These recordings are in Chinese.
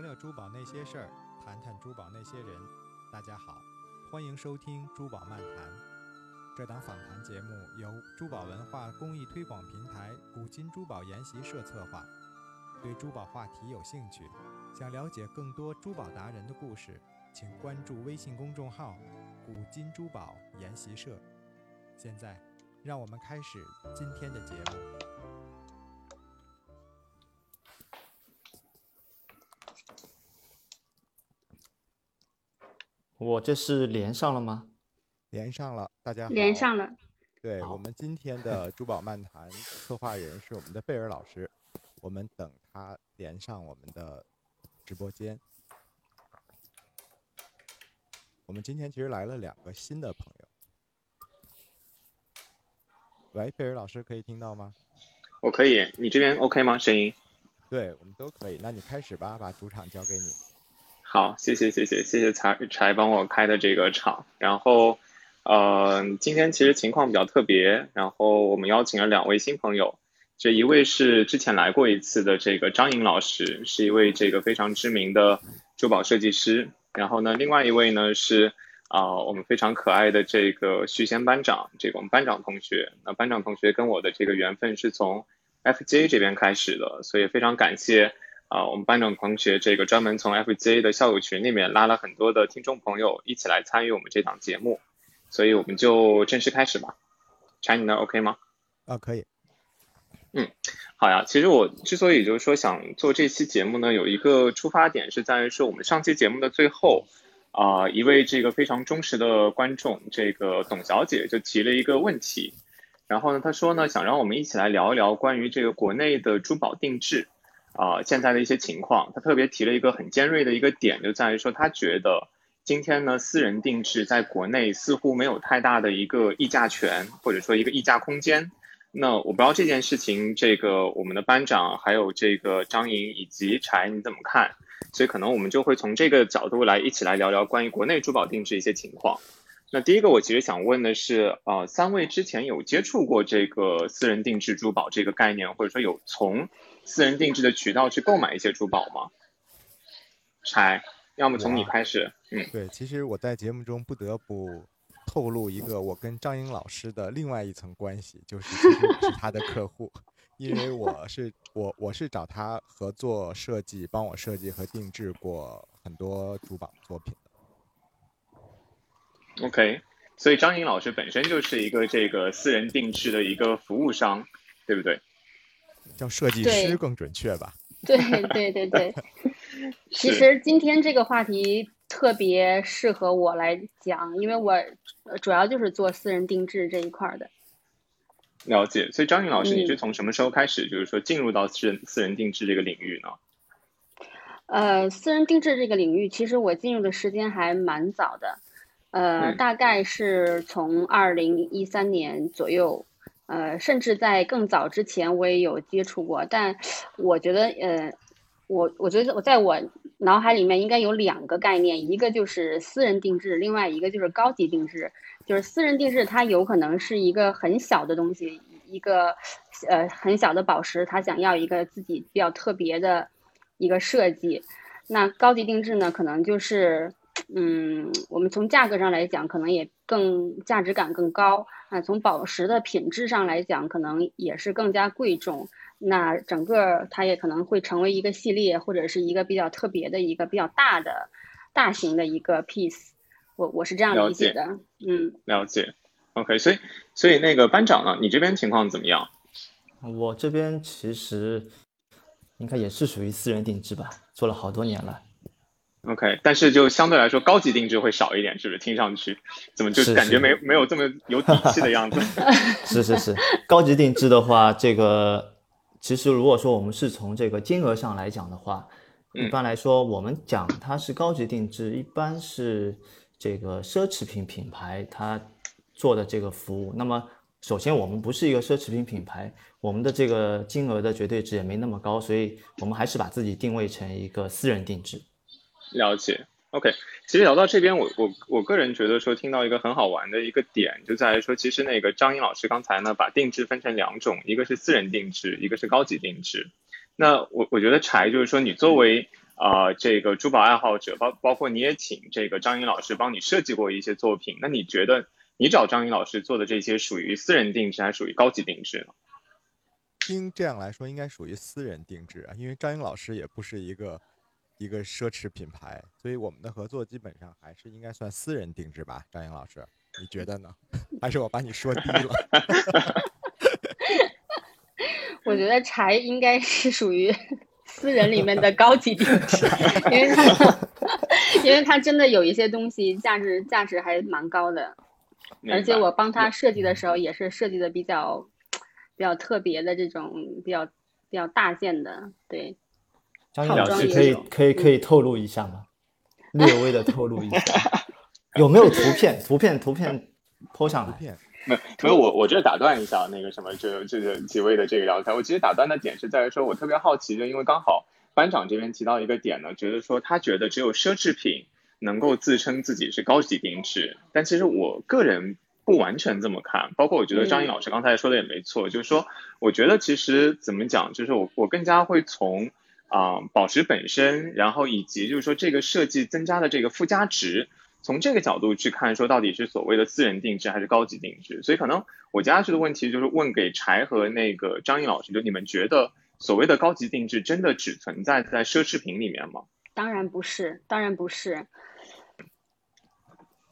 聊聊珠宝那些事儿，谈谈珠宝那些人。大家好，欢迎收听《珠宝漫谈》。这档访谈节目由珠宝文化公益推广平台古今珠宝研习社策划。对珠宝话题有兴趣，想了解更多珠宝达人的故事，请关注微信公众号“古今珠宝研习社”。现在，让我们开始今天的节目。我这是连上了吗？连上了，大家好。连上了。对我们今天的珠宝漫谈策划人是我们的贝尔老师，我们等他连上我们的直播间。我们今天其实来了两个新的朋友。喂，贝尔老师可以听到吗？我可以，你这边 OK 吗？声音？对我们都可以。那你开始吧，把主场交给你。好，谢谢谢谢谢谢柴柴帮我开的这个场，然后，呃，今天其实情况比较特别，然后我们邀请了两位新朋友，这一位是之前来过一次的这个张颖老师，是一位这个非常知名的珠宝设计师，然后呢，另外一位呢是啊我们非常可爱的这个徐贤班长，这个我们班长同学，那班长同学跟我的这个缘分是从 FJ 这边开始的，所以非常感谢。啊，我们班长同学这个专门从 FJ 的校友群里面拉了很多的听众朋友一起来参与我们这档节目，所以我们就正式开始吧。柴，你那 OK 吗？啊，可以。嗯，好呀。其实我之所以就是说想做这期节目呢，有一个出发点是在于说我们上期节目的最后，啊，一位这个非常忠实的观众，这个董小姐就提了一个问题，然后呢，她说呢，想让我们一起来聊一聊关于这个国内的珠宝定制。啊，现在的一些情况，他特别提了一个很尖锐的一个点，就在于说，他觉得今天呢，私人定制在国内似乎没有太大的一个议价权，或者说一个议价空间。那我不知道这件事情，这个我们的班长还有这个张莹以及柴你怎么看？所以可能我们就会从这个角度来一起来聊聊关于国内珠宝定制一些情况。那第一个，我其实想问的是，呃，三位之前有接触过这个私人定制珠宝这个概念，或者说有从私人定制的渠道去购买一些珠宝吗？柴，要么从你开始。嗯，对，其实我在节目中不得不透露一个我跟张英老师的另外一层关系，就是其实我是他的客户，因为我是我我是找他合作设计，帮我设计和定制过很多珠宝作品的。OK，所以张英老师本身就是一个这个私人定制的一个服务商，对不对？叫设计师更准确吧？对对对对。其实今天这个话题特别适合我来讲，因为我主要就是做私人定制这一块的。了解，所以张颖老师，你是从什么时候开始，就是说进入到私人私人定制这个领域呢？呃，私人定制这个领域，其实我进入的时间还蛮早的，呃，大概是从二零一三年左右。呃，甚至在更早之前，我也有接触过，但 我觉得，呃，我我觉得我在我脑海里面应该有两个概念，一个就是私人定制，另外一个就是高级定制。就是私人定制，它有可能是一个很小的东西，一个呃很小的宝石，他想要一个自己比较特别的一个设计。那高级定制呢，可能就是。嗯，我们从价格上来讲，可能也更价值感更高啊。从宝石的品质上来讲，可能也是更加贵重。那整个它也可能会成为一个系列，或者是一个比较特别的一个比较大的、大型的一个 piece。我我是这样理解的。嗯，了解。OK，所以所以那个班长呢，你这边情况怎么样？我这边其实应该也是属于私人定制吧，做了好多年了。OK，但是就相对来说，高级定制会少一点，是不是？听上去怎么就感觉没没有这么有底气的样子？是是是，高级定制的话，这个其实如果说我们是从这个金额上来讲的话，一般来说，我们讲它是高级定制，一般是这个奢侈品品牌它做的这个服务。那么，首先我们不是一个奢侈品品牌，我们的这个金额的绝对值也没那么高，所以我们还是把自己定位成一个私人定制。了解，OK。其实聊到这边，我我我个人觉得说，听到一个很好玩的一个点，就在于说，其实那个张英老师刚才呢，把定制分成两种，一个是私人定制，一个是高级定制。那我我觉得柴就是说，你作为呃这个珠宝爱好者，包包括你也请这个张颖老师帮你设计过一些作品，那你觉得你找张颖老师做的这些属于私人定制还属于高级定制呢？听这样来说，应该属于私人定制啊，因为张颖老师也不是一个一个奢侈品牌，所以我们的合作基本上还是应该算私人定制吧。张颖老师，你觉得呢？还是我把你说低了？我觉得柴应该是属于私人里面的高级定制，因为它 因为它真的有一些东西价值价值还蛮高的，而且我帮他设计的时候也是设计的比较。比较特别的这种比较比较大件的，对。张老师可以可以可以透露一下吗？略微的透露一下，有没有图片？图片图片抛上来。没没有，我我这打断一下那个什么，这这个几位的这个聊天。我其实打断的点是在于说，我特别好奇，就因为刚好班长这边提到一个点呢，觉得说他觉得只有奢侈品能够自称自己是高级定制，但其实我个人。不完全这么看，包括我觉得张毅老师刚才说的也没错，就是说，我觉得其实怎么讲，就是我我更加会从啊宝石本身，然后以及就是说这个设计增加的这个附加值，从这个角度去看，说到底是所谓的私人定制还是高级定制。所以可能我接下去的问题就是问给柴和那个张颖老师，就你们觉得所谓的高级定制真的只存在在奢侈品里面吗？当然不是，当然不是。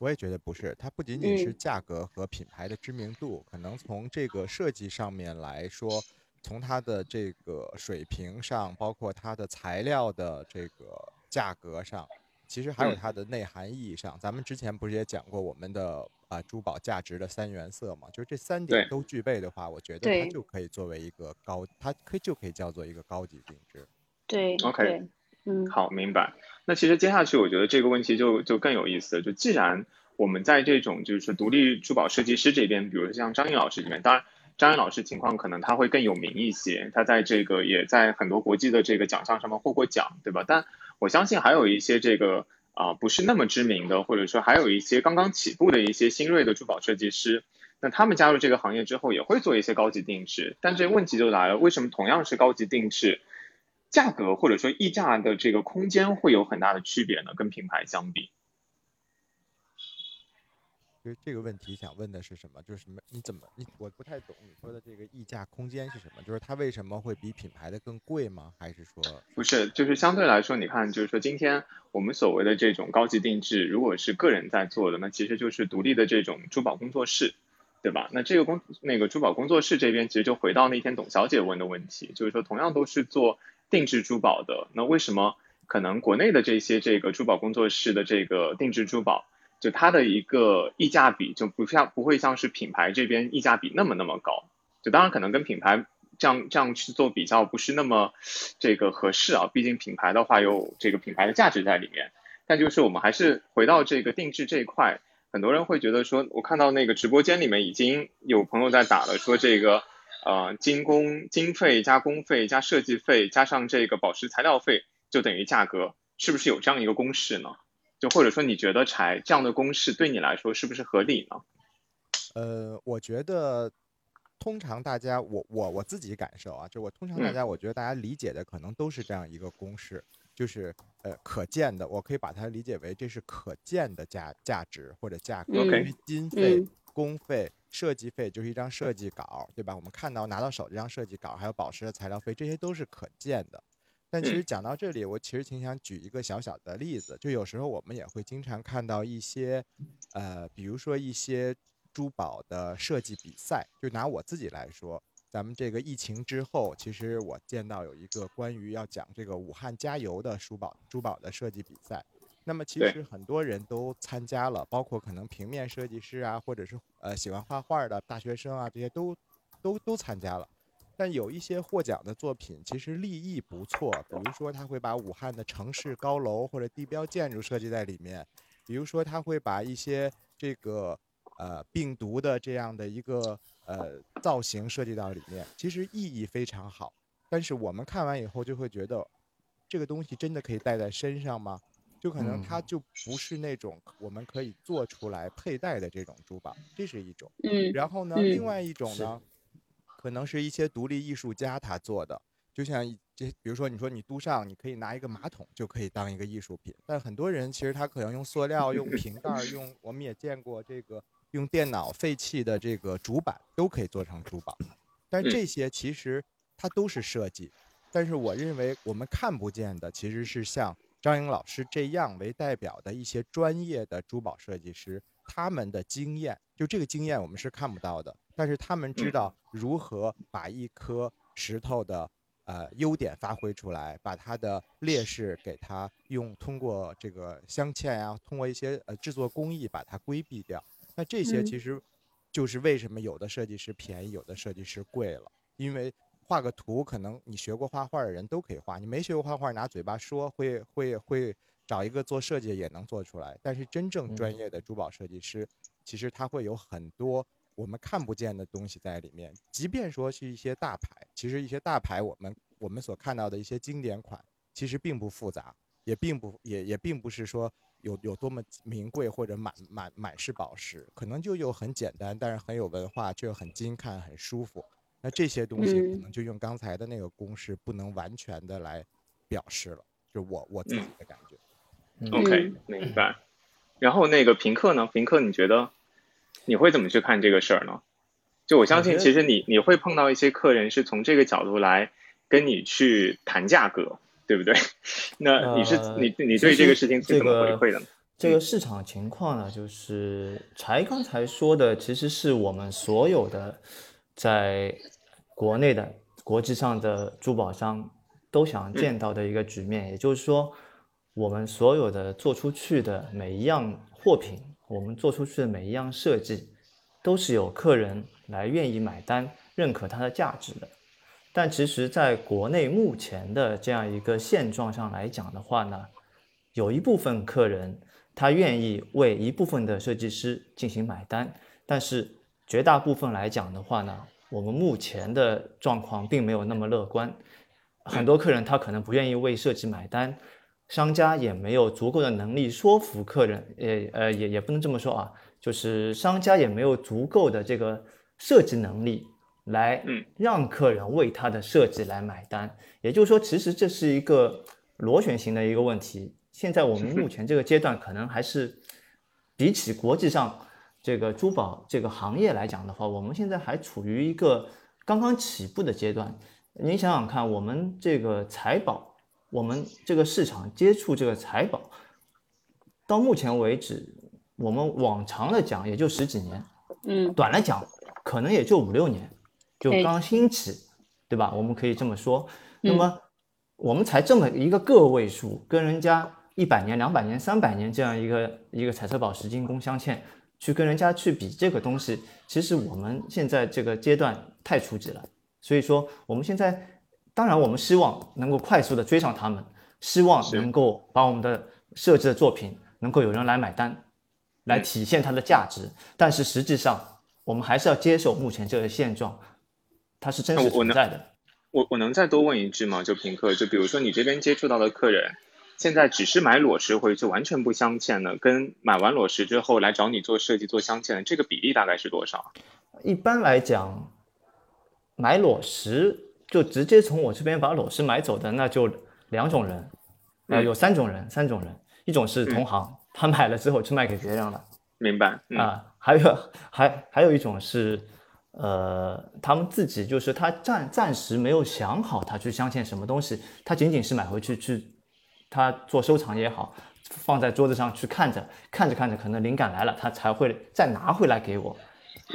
我也觉得不是，它不仅仅是价格和品牌的知名度，可能从这个设计上面来说，从它的这个水平上，包括它的材料的这个价格上，其实还有它的内涵意义上。咱们之前不是也讲过我们的啊珠宝价值的三原色嘛？就是这三点都具备的话，我觉得它就可以作为一个高，它可以就可以叫做一个高级定制。对，OK。嗯，好，明白。那其实接下去，我觉得这个问题就就更有意思了。就既然我们在这种就是独立珠宝设计师这边，比如像张颖老师这边，当然张颖老师情况可能他会更有名一些，他在这个也在很多国际的这个奖项上面获过奖，对吧？但我相信还有一些这个啊不是那么知名的，或者说还有一些刚刚起步的一些新锐的珠宝设计师，那他们加入这个行业之后也会做一些高级定制。但这个问题就来了，为什么同样是高级定制？价格或者说溢价的这个空间会有很大的区别呢？跟品牌相比，这个问题想问的是什么？就是什么？你怎么你我不太懂你说的这个溢价空间是什么？就是它为什么会比品牌的更贵吗？还是说不是？就是相对来说，你看，就是说今天我们所谓的这种高级定制，如果是个人在做的，那其实就是独立的这种珠宝工作室，对吧？那这个工那个珠宝工作室这边，其实就回到那天董小姐问的问题，就是说同样都是做。定制珠宝的那为什么可能国内的这些这个珠宝工作室的这个定制珠宝，就它的一个溢价比就不像不会像是品牌这边溢价比那么那么高，就当然可能跟品牌这样这样去做比较不是那么这个合适啊，毕竟品牌的话有这个品牌的价值在里面，但就是我们还是回到这个定制这一块，很多人会觉得说，我看到那个直播间里面已经有朋友在打了，说这个。呃，精工经费加工费加设计费加上这个宝石材料费，就等于价格，是不是有这样一个公式呢？就或者说，你觉得柴这样的公式对你来说是不是合理呢？呃，我觉得通常大家，我我我自己感受啊，就我通常大家，我觉得大家理解的可能都是这样一个公式，就是呃可见的，我可以把它理解为这是可见的价价值或者价格，因为经费、工费。设计费就是一张设计稿，对吧？我们看到拿到手这张设计稿，还有宝石的材料费，这些都是可见的。但其实讲到这里，我其实挺想举一个小小的例子，就有时候我们也会经常看到一些，呃，比如说一些珠宝的设计比赛。就拿我自己来说，咱们这个疫情之后，其实我见到有一个关于要讲这个武汉加油的珠宝珠宝的设计比赛。那么其实很多人都参加了，包括可能平面设计师啊，或者是呃喜欢画画的大学生啊，这些都都都参加了。但有一些获奖的作品其实立意不错，比如说他会把武汉的城市高楼或者地标建筑设计在里面，比如说他会把一些这个呃病毒的这样的一个呃造型设计到里面，其实意义非常好。但是我们看完以后就会觉得，这个东西真的可以戴在身上吗？就可能它就不是那种我们可以做出来佩戴的这种珠宝，这是一种。嗯。然后呢，另外一种呢，可能是一些独立艺术家他做的，就像这，比如说你说你都上，你可以拿一个马桶就可以当一个艺术品，但很多人其实他可能用塑料、用瓶盖、用我们也见过这个用电脑废弃的这个主板都可以做成珠宝，但这些其实它都是设计。但是我认为我们看不见的其实是像张颖老师这样为代表的一些专业的珠宝设计师，他们的经验，就这个经验我们是看不到的，但是他们知道如何把一颗石头的呃优点发挥出来，把它的劣势给它用通过这个镶嵌呀，通过一些呃制作工艺把它规避掉。那这些其实就是为什么有的设计师便宜，有的设计师贵了，因为。画个图，可能你学过画画的人都可以画，你没学过画画，拿嘴巴说会会会找一个做设计也能做出来。但是真正专业的珠宝设计师，其实它会有很多我们看不见的东西在里面。即便说是一些大牌，其实一些大牌我们我们所看到的一些经典款，其实并不复杂，也并不也也并不是说有有多么名贵或者满满满是宝石，可能就有很简单，但是很有文化，却很精看，很舒服。那这些东西可能就用刚才的那个公式不能完全的来表示了，就我我自己的感觉。OK，明白。然后那个平克呢？平克，你觉得你会怎么去看这个事儿呢？就我相信，其实你你会碰到一些客人是从这个角度来跟你去谈价格，对不对？那你是你你对这个事情是怎么回馈的？这个市场情况呢，就是柴刚才说的，其实是我们所有的。在国内的、国际上的珠宝商都想见到的一个局面，也就是说，我们所有的做出去的每一样货品，我们做出去的每一样设计，都是有客人来愿意买单、认可它的价值的。但其实，在国内目前的这样一个现状上来讲的话呢，有一部分客人他愿意为一部分的设计师进行买单，但是。绝大部分来讲的话呢，我们目前的状况并没有那么乐观。很多客人他可能不愿意为设计买单，商家也没有足够的能力说服客人，也呃也也不能这么说啊，就是商家也没有足够的这个设计能力来让客人为他的设计来买单。也就是说，其实这是一个螺旋型的一个问题。现在我们目前这个阶段，可能还是比起国际上。这个珠宝这个行业来讲的话，我们现在还处于一个刚刚起步的阶段。您想想看，我们这个财宝，我们这个市场接触这个财宝，到目前为止，我们往长了讲也就十几年，嗯，短来讲可能也就五六年，就刚兴起，对吧？我们可以这么说。那么我们才这么一个个位数，跟人家一百年、两百年、三百年这样一个一个彩色宝石精工镶嵌。去跟人家去比这个东西，其实我们现在这个阶段太初级了。所以说，我们现在当然我们希望能够快速的追上他们，希望能够把我们的设计的作品能够有人来买单，来体现它的价值。但是实际上，我们还是要接受目前这个现状，它是真实存在的。我我能再多问一句吗？就平克，就比如说你这边接触到的客人。现在只是买裸石回去完全不镶嵌的，跟买完裸石之后来找你做设计做镶嵌的这个比例大概是多少？一般来讲，买裸石就直接从我这边把裸石买走的，那就两种人，呃，有三种人，三种人，一种是同行，他买了之后去卖给别人了，明白？啊，还有还还有一种是，呃，他们自己就是他暂暂时没有想好他去镶嵌什么东西，他仅仅是买回去去。他做收藏也好，放在桌子上去看着，看着看着，可能灵感来了，他才会再拿回来给我。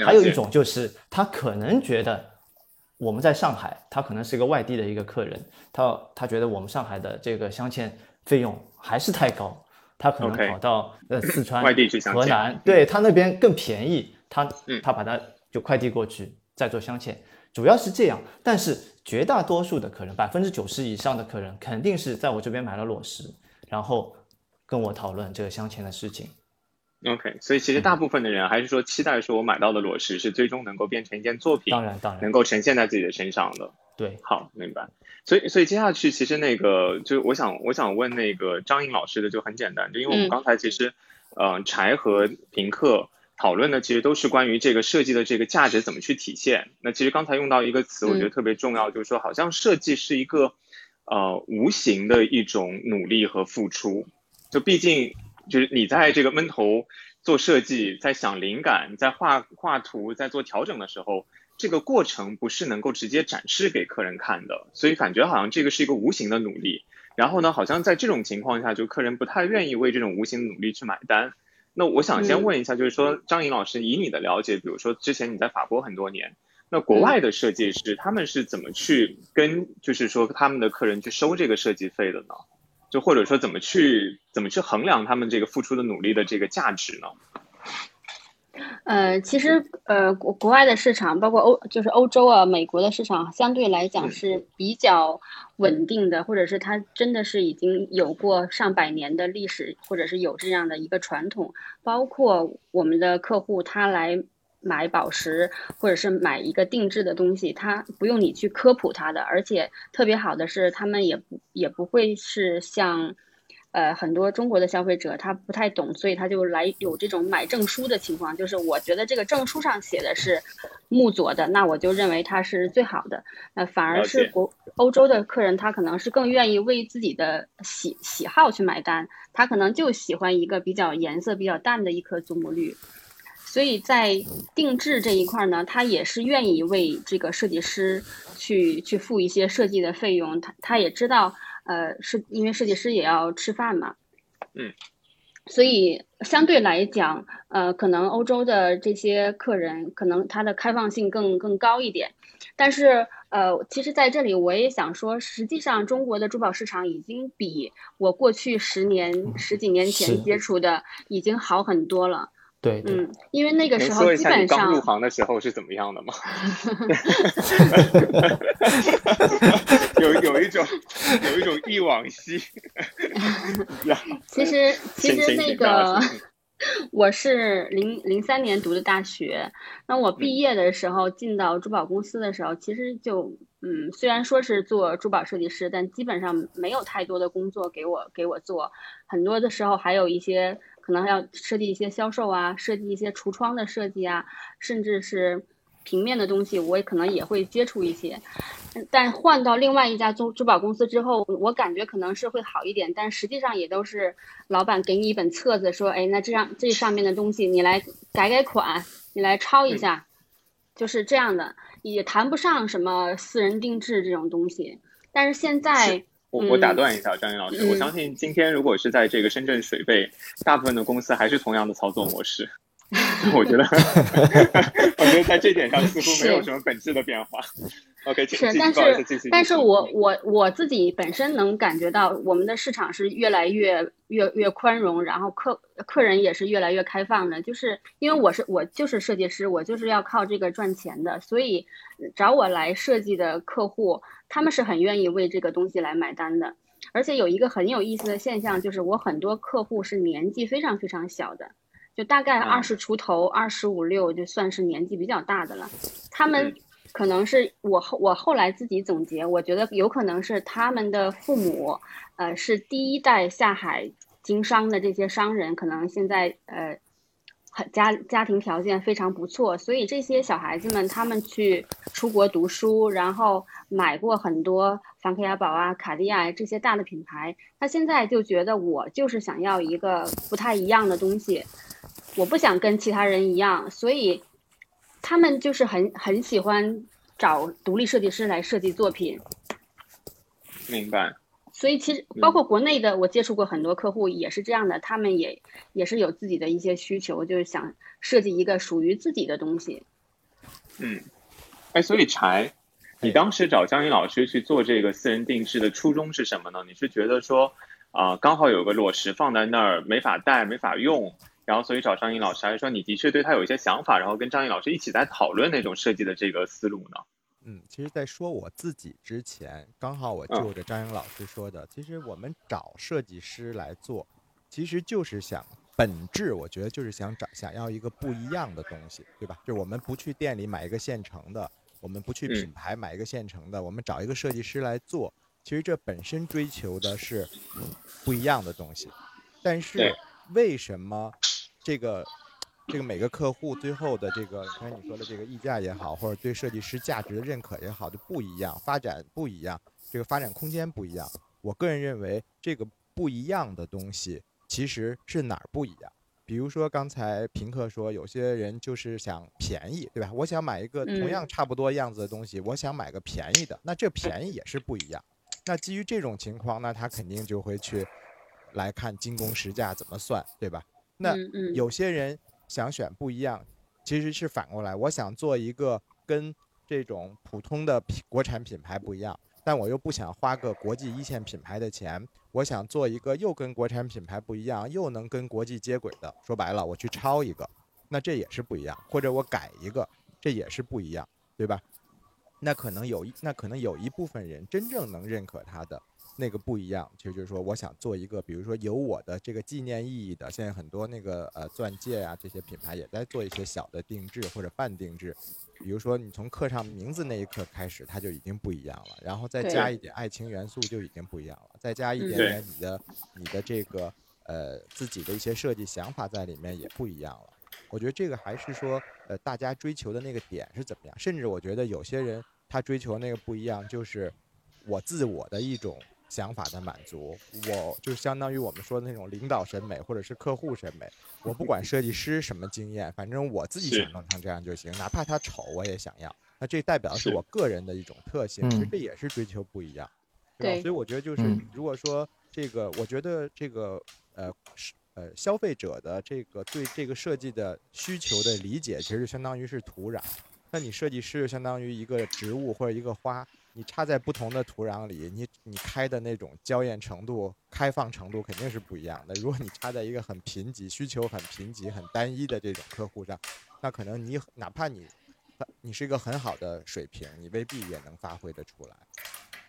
还有一种就是他可能觉得我们在上海，他可能是一个外地的一个客人，他他觉得我们上海的这个镶嵌费用还是太高，他可能跑到呃四川、河南，对他那边更便宜，他他把它就快递过去再做镶嵌。主要是这样，但是绝大多数的客人，百分之九十以上的客人，肯定是在我这边买了裸石，然后跟我讨论这个镶嵌的事情。OK，所以其实大部分的人还是说期待说我买到的裸石是最终能够变成一件作品，当然当然能够呈现在自己的身上的。对，好，明白。所以所以接下去其实那个就我想我想问那个张颖老师的就很简单，就因为我们刚才其实，呃，柴和平克。讨论的其实都是关于这个设计的这个价值怎么去体现。那其实刚才用到一个词，我觉得特别重要，就是说好像设计是一个呃无形的一种努力和付出。就毕竟就是你在这个闷头做设计，在想灵感，在画画图，在做调整的时候，这个过程不是能够直接展示给客人看的，所以感觉好像这个是一个无形的努力。然后呢，好像在这种情况下，就客人不太愿意为这种无形的努力去买单。那我想先问一下，就是说张颖老师，以你的了解，比如说之前你在法国很多年，那国外的设计师他们是怎么去跟，就是说他们的客人去收这个设计费的呢？就或者说怎么去怎么去衡量他们这个付出的努力的这个价值呢？呃，其实呃，国国外的市场，包括欧就是欧洲啊、美国的市场，相对来讲是比较稳定的，或者是它真的是已经有过上百年的历史，或者是有这样的一个传统。包括我们的客户他来买宝石，或者是买一个定制的东西，他不用你去科普他的，而且特别好的是，他们也不也不会是像。呃，很多中国的消费者他不太懂，所以他就来有这种买证书的情况，就是我觉得这个证书上写的是木佐的，那我就认为它是最好的。那反而是国欧洲的客人，他可能是更愿意为自己的喜喜好去买单，他可能就喜欢一个比较颜色比较淡的一颗祖母绿，所以在定制这一块呢，他也是愿意为这个设计师去去付一些设计的费用，他他也知道。呃，是因为设计师也要吃饭嘛，嗯，所以相对来讲，呃，可能欧洲的这些客人可能他的开放性更更高一点，但是呃，其实在这里我也想说，实际上中国的珠宝市场已经比我过去十年十几年前接触的已经好很多了。对，嗯，因为那个时候基本上刚入行的时候是怎么样的吗？有有一种有一种忆往昔。其实其实那个我是零零三年读的大学，那我毕业的时候进到珠宝公司的时候，其实就嗯，虽然说是做珠宝设计师，但基本上没有太多的工作给我给我做，很多的时候还有一些。可能还要设计一些销售啊，设计一些橱窗的设计啊，甚至是平面的东西，我也可能也会接触一些。但换到另外一家珠珠宝公司之后，我感觉可能是会好一点，但实际上也都是老板给你一本册子，说，哎，那这样这上面的东西你来改改款，你来抄一下，就是这样的，也谈不上什么私人定制这种东西。但是现在。我我打断一下张云老师，我相信今天如果是在这个深圳水贝，大部分的公司还是同样的操作模式。我觉得，我觉得在这点上似乎没有什么本质的变化。OK，是，但是，但是我我我自己本身能感觉到，我们的市场是越来越越越宽容，然后客客人也是越来越开放的。就是因为我是我就是设计师，我就是要靠这个赚钱的，所以找我来设计的客户。他们是很愿意为这个东西来买单的，而且有一个很有意思的现象，就是我很多客户是年纪非常非常小的，就大概二十出头，二十五六就算是年纪比较大的了。他们可能是我后我后来自己总结，我觉得有可能是他们的父母，呃，是第一代下海经商的这些商人，可能现在呃。家家庭条件非常不错，所以这些小孩子们他们去出国读书，然后买过很多梵克雅宝啊、卡地亚这些大的品牌。他现在就觉得我就是想要一个不太一样的东西，我不想跟其他人一样，所以他们就是很很喜欢找独立设计师来设计作品。明白。所以其实包括国内的，我接触过很多客户也是这样的，他们也也是有自己的一些需求，就是想设计一个属于自己的东西。嗯，哎，所以柴，你当时找江云老师去做这个私人定制的初衷是什么呢？你是觉得说啊，刚好有个裸石放在那儿没法带没法用，然后所以找张颖老师，还是说你的确对他有一些想法，然后跟张颖老师一起在讨论那种设计的这个思路呢？嗯，其实，在说我自己之前，刚好我就着张英老师说的，其实我们找设计师来做，其实就是想本质，我觉得就是想找想要一个不一样的东西，对吧？就我们不去店里买一个现成的，我们不去品牌买一个现成的，我们找一个设计师来做，其实这本身追求的是不一样的东西。但是为什么这个这个每个客户最后的这个刚才你说的这个溢价也好，或者对设计师价值的认可也好，就不一样，发展不一样，这个发展空间不一样。我个人认为，这个不一样的东西其实是哪儿不一样？比如说刚才平克说，有些人就是想便宜，对吧？我想买一个同样差不多样子的东西，我想买个便宜的，那这便宜也是不一样。那基于这种情况，那他肯定就会去来看精工实价怎么算，对吧？那有些人想选不一样，其实是反过来，我想做一个跟这种普通的品国产品牌不一样。但我又不想花个国际一线品牌的钱，我想做一个又跟国产品牌不一样，又能跟国际接轨的。说白了，我去抄一个，那这也是不一样；或者我改一个，这也是不一样，对吧？那可能有一，那可能有一部分人真正能认可它的。那个不一样，其实就是说，我想做一个，比如说有我的这个纪念意义的。现在很多那个呃钻戒啊，这些品牌也在做一些小的定制或者半定制。比如说你从刻上名字那一刻开始，它就已经不一样了，然后再加一点爱情元素就已经不一样了，再加一点点你的你的这个呃自己的一些设计想法在里面也不一样了。我觉得这个还是说呃大家追求的那个点是怎么样？甚至我觉得有些人他追求那个不一样，就是我自我的一种。想法的满足，我就相当于我们说的那种领导审美或者是客户审美。我不管设计师什么经验，反正我自己想弄成这样就行，哪怕它丑我也想要。那这代表的是我个人的一种特性，其实这也是追求不一样，对吧？所以我觉得就是，如果说这个，我觉得这个呃是呃消费者的这个对这个设计的需求的理解，其实相当于是土壤。那你设计师相当于一个植物或者一个花。你插在不同的土壤里，你你开的那种娇艳程度、开放程度肯定是不一样的。如果你插在一个很贫瘠、需求很贫瘠、很单一的这种客户上，那可能你哪怕你，你是一个很好的水平，你未必也能发挥得出来。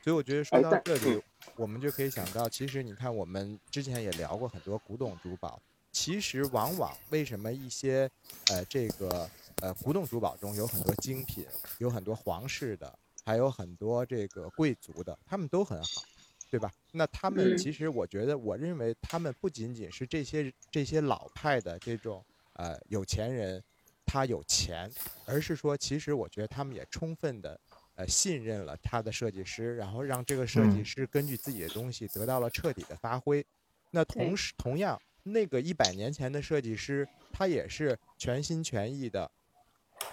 所以我觉得说到这里，我们就可以想到，其实你看，我们之前也聊过很多古董珠宝，其实往往为什么一些呃这个呃古董珠宝中有很多精品，有很多皇室的。还有很多这个贵族的，他们都很好，对吧？那他们其实，我觉得，我认为他们不仅仅是这些这些老派的这种呃有钱人，他有钱，而是说，其实我觉得他们也充分的呃信任了他的设计师，然后让这个设计师根据自己的东西得到了彻底的发挥。那同时，同样，那个一百年前的设计师，他也是全心全意的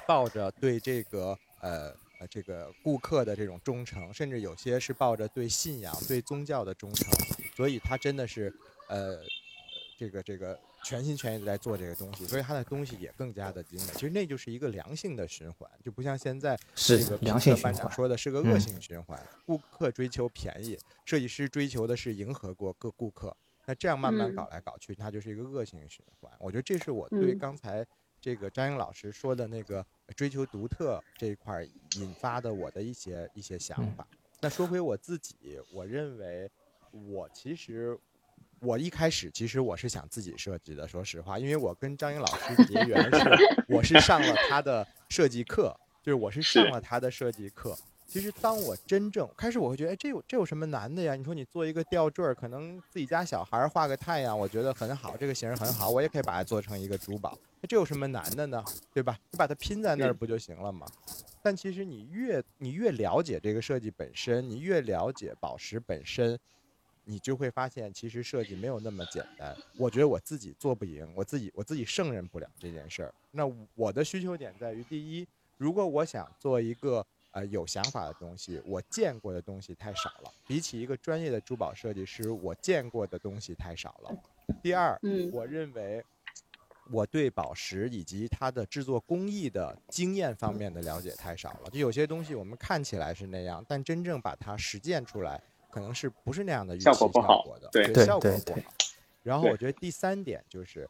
抱着对这个呃。这个顾客的这种忠诚，甚至有些是抱着对信仰、对宗教的忠诚，所以他真的是，呃，这个这个全心全意的在做这个东西，所以他的东西也更加的精美。其实那就是一个良性的循环，就不像现在这个良性循环说的是个恶性循环。顾客追求便宜，设计师追求的是迎合过各顾客，那这样慢慢搞来搞去，它就是一个恶性循环。我觉得这是我对刚才。这个张英老师说的那个追求独特这一块引发的我的一些一些想法。那说回我自己，我认为我其实我一开始其实我是想自己设计的。说实话，因为我跟张英老师结缘是 我是上了他的设计课，就是我是上了他的设计课。其实当我真正开始，我会觉得，哎，这有这有什么难的呀？你说你做一个吊坠儿，可能自己家小孩画个太阳，我觉得很好，这个形很好，我也可以把它做成一个珠宝。那这有什么难的呢？对吧？你把它拼在那儿不就行了吗？但其实你越你越了解这个设计本身，你越了解宝石本身，你就会发现，其实设计没有那么简单。我觉得我自己做不赢，我自己我自己胜任不了这件事儿。那我的需求点在于，第一，如果我想做一个。呃，有想法的东西，我见过的东西太少了。比起一个专业的珠宝设计师，我见过的东西太少了。第二，我认为我对宝石以及它的制作工艺的经验方面的了解太少了。就有些东西我们看起来是那样，但真正把它实践出来，可能是不是那样的预期效果的，对效果不好。然后我觉得第三点就是，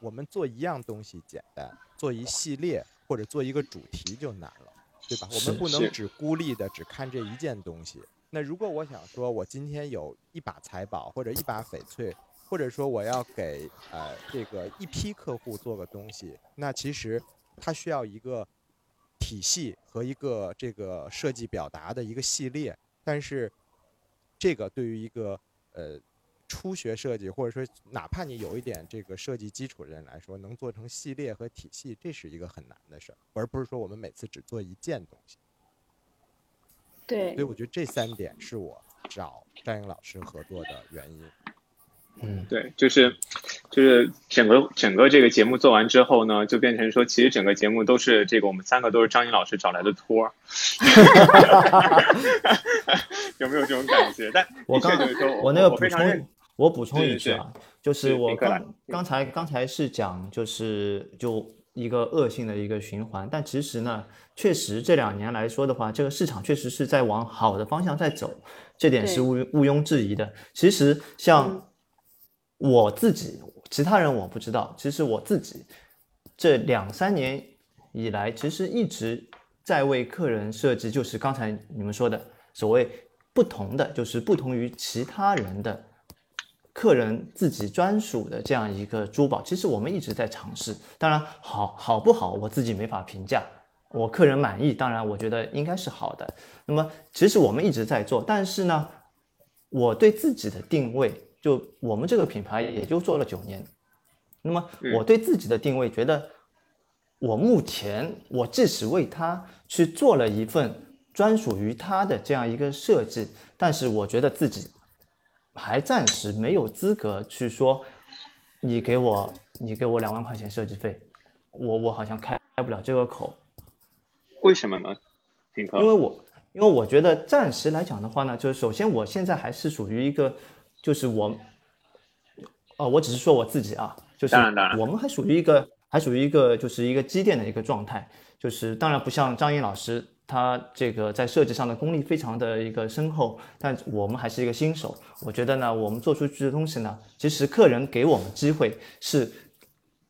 我们做一样东西简单，做一系列或者做一个主题就难了。对吧？我们不能只孤立的只看这一件东西。那如果我想说，我今天有一把财宝或者一把翡翠，或者说我要给呃这个一批客户做个东西，那其实它需要一个体系和一个这个设计表达的一个系列。但是这个对于一个呃初学设计，或者说哪怕你有一点这个设计基础的人来说，能做成系列和体系，这是一个很难的事儿，而不是说我们每次只做一件东西。对，所以我觉得这三点是我找张颖老师合作的原因。嗯，对，就是就是整个整个这个节目做完之后呢，就变成说，其实整个节目都是这个我们三个都是张颖老师找来的托儿，有没有这种感觉？但我刚我那个补充，我补充一句啊，就是我刚刚才刚才是讲就是就一个恶性的一个循环，但其实呢，确实这两年来说的话，这个市场确实是在往好的方向在走，这点是毋毋庸置疑的。其实像。我自己，其他人我不知道。其实我自己这两三年以来，其实一直在为客人设计，就是刚才你们说的所谓不同的，就是不同于其他人的客人自己专属的这样一个珠宝。其实我们一直在尝试，当然好好不好，我自己没法评价。我客人满意，当然我觉得应该是好的。那么其实我们一直在做，但是呢，我对自己的定位。就我们这个品牌也就做了九年，那么我对自己的定位觉得，我目前我即使为他去做了一份专属于他的这样一个设计，但是我觉得自己还暂时没有资格去说，你给我你给我两万块钱设计费，我我好像开开不了这个口。为什么呢？因为我因为我觉得暂时来讲的话呢，就是首先我现在还是属于一个。就是我，哦，我只是说我自己啊，就是我们还属于一个，还属于一个，就是一个积淀的一个状态。就是当然不像张英老师，他这个在设计上的功力非常的一个深厚，但我们还是一个新手。我觉得呢，我们做出去的东西呢，其实客人给我们机会是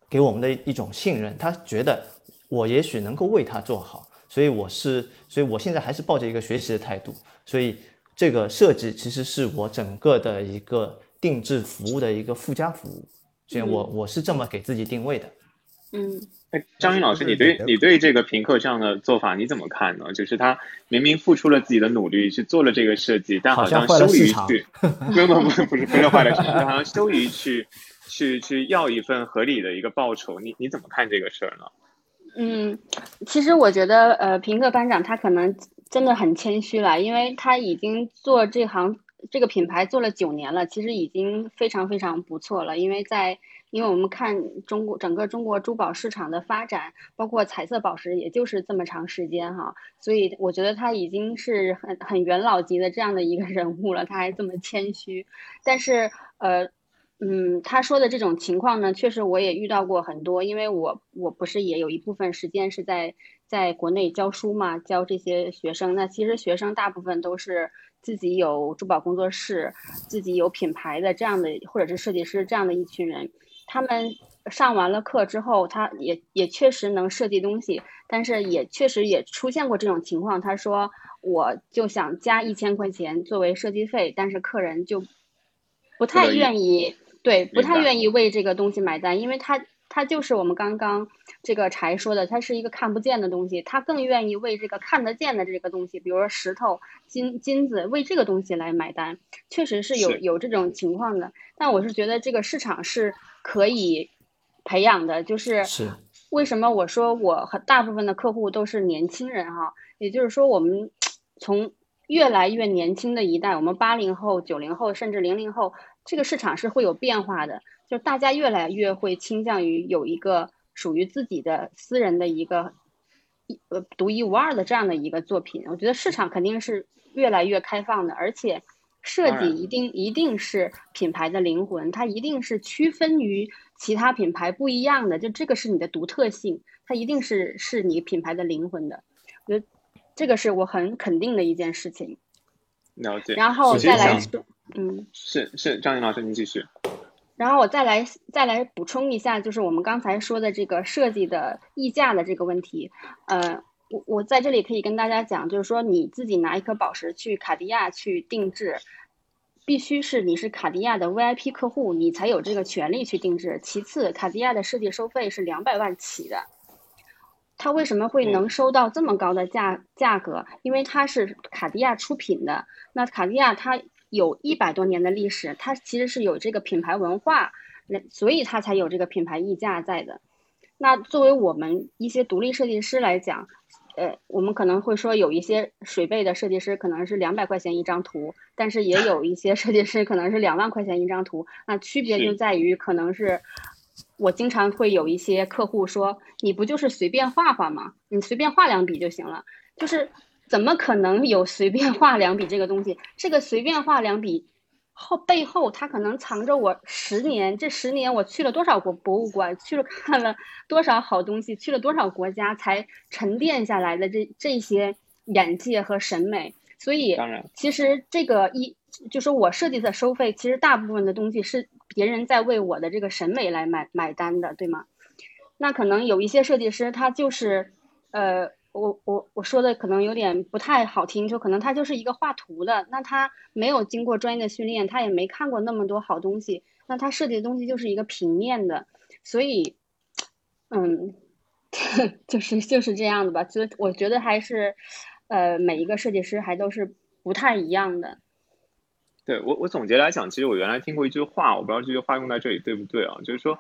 给我们的一种信任，他觉得我也许能够为他做好，所以我是，所以我现在还是抱着一个学习的态度，所以。这个设计其实是我整个的一个定制服务的一个附加服务，所以我我是这么给自己定位的。嗯，哎，张云老师，你对你对这个评课这样的做法你怎么看呢？就是他明明付出了自己的努力去做了这个设计，但好像羞于去，不不不不是不是坏了市场，好像羞于去去去要一份合理的一个报酬，你你怎么看这个事儿呢？嗯，其实我觉得呃，评课班长他可能。真的很谦虚了，因为他已经做这行这个品牌做了九年了，其实已经非常非常不错了。因为在因为我们看中国整个中国珠宝市场的发展，包括彩色宝石，也就是这么长时间哈，所以我觉得他已经是很很元老级的这样的一个人物了，他还这么谦虚。但是呃嗯，他说的这种情况呢，确实我也遇到过很多，因为我我不是也有一部分时间是在。在国内教书嘛，教这些学生。那其实学生大部分都是自己有珠宝工作室、自己有品牌的这样的，或者是设计师这样的一群人。他们上完了课之后，他也也确实能设计东西，但是也确实也出现过这种情况。他说，我就想加一千块钱作为设计费，但是客人就不太愿意，对，不太愿意为这个东西买单，因为他。他就是我们刚刚这个柴说的，它是一个看不见的东西，他更愿意为这个看得见的这个东西，比如说石头、金金子，为这个东西来买单，确实是有有这种情况的。但我是觉得这个市场是可以培养的，就是为什么我说我和大部分的客户都是年轻人哈，也就是说我们从越来越年轻的一代，我们八零后、九零后甚至零零后，这个市场是会有变化的。就是大家越来越会倾向于有一个属于自己的私人的一个一呃独一无二的这样的一个作品，我觉得市场肯定是越来越开放的，而且设计一定一定是品牌的灵魂，它一定是区分于其他品牌不一样的，就这个是你的独特性，它一定是是你品牌的灵魂的，我觉得这个是我很肯定的一件事情。了解。然后再来说，嗯，是是张颖老师，您继续。然后我再来再来补充一下，就是我们刚才说的这个设计的溢价的这个问题。呃，我我在这里可以跟大家讲，就是说你自己拿一颗宝石去卡地亚去定制，必须是你是卡地亚的 VIP 客户，你才有这个权利去定制。其次，卡地亚的设计收费是两百万起的。他为什么会能收到这么高的价价格？因为它是卡地亚出品的。那卡地亚它有一百多年的历史，它其实是有这个品牌文化，那所以它才有这个品牌溢价在的。那作为我们一些独立设计师来讲，呃，我们可能会说有一些水贝的设计师可能是两百块钱一张图，但是也有一些设计师可能是两万块钱一张图。那区别就在于，可能是我经常会有一些客户说，你不就是随便画画吗？你随便画两笔就行了。就是怎么可能有随便画两笔这个东西？这个随便画两笔。后背后，它可能藏着我十年。这十年，我去了多少国博物馆，去了看了多少好东西，去了多少国家，才沉淀下来的这这些眼界和审美。所以，当然，其实这个一就是我设计的收费，其实大部分的东西是别人在为我的这个审美来买买单的，对吗？那可能有一些设计师，他就是呃。我我我说的可能有点不太好听，就可能他就是一个画图的，那他没有经过专业的训练，他也没看过那么多好东西，那他设计的东西就是一个平面的，所以，嗯，就是就是这样的吧。所以我觉得还是，呃，每一个设计师还都是不太一样的。对我我总结来讲，其实我原来听过一句话，我不知道这句话用在这里对不对啊？就是说。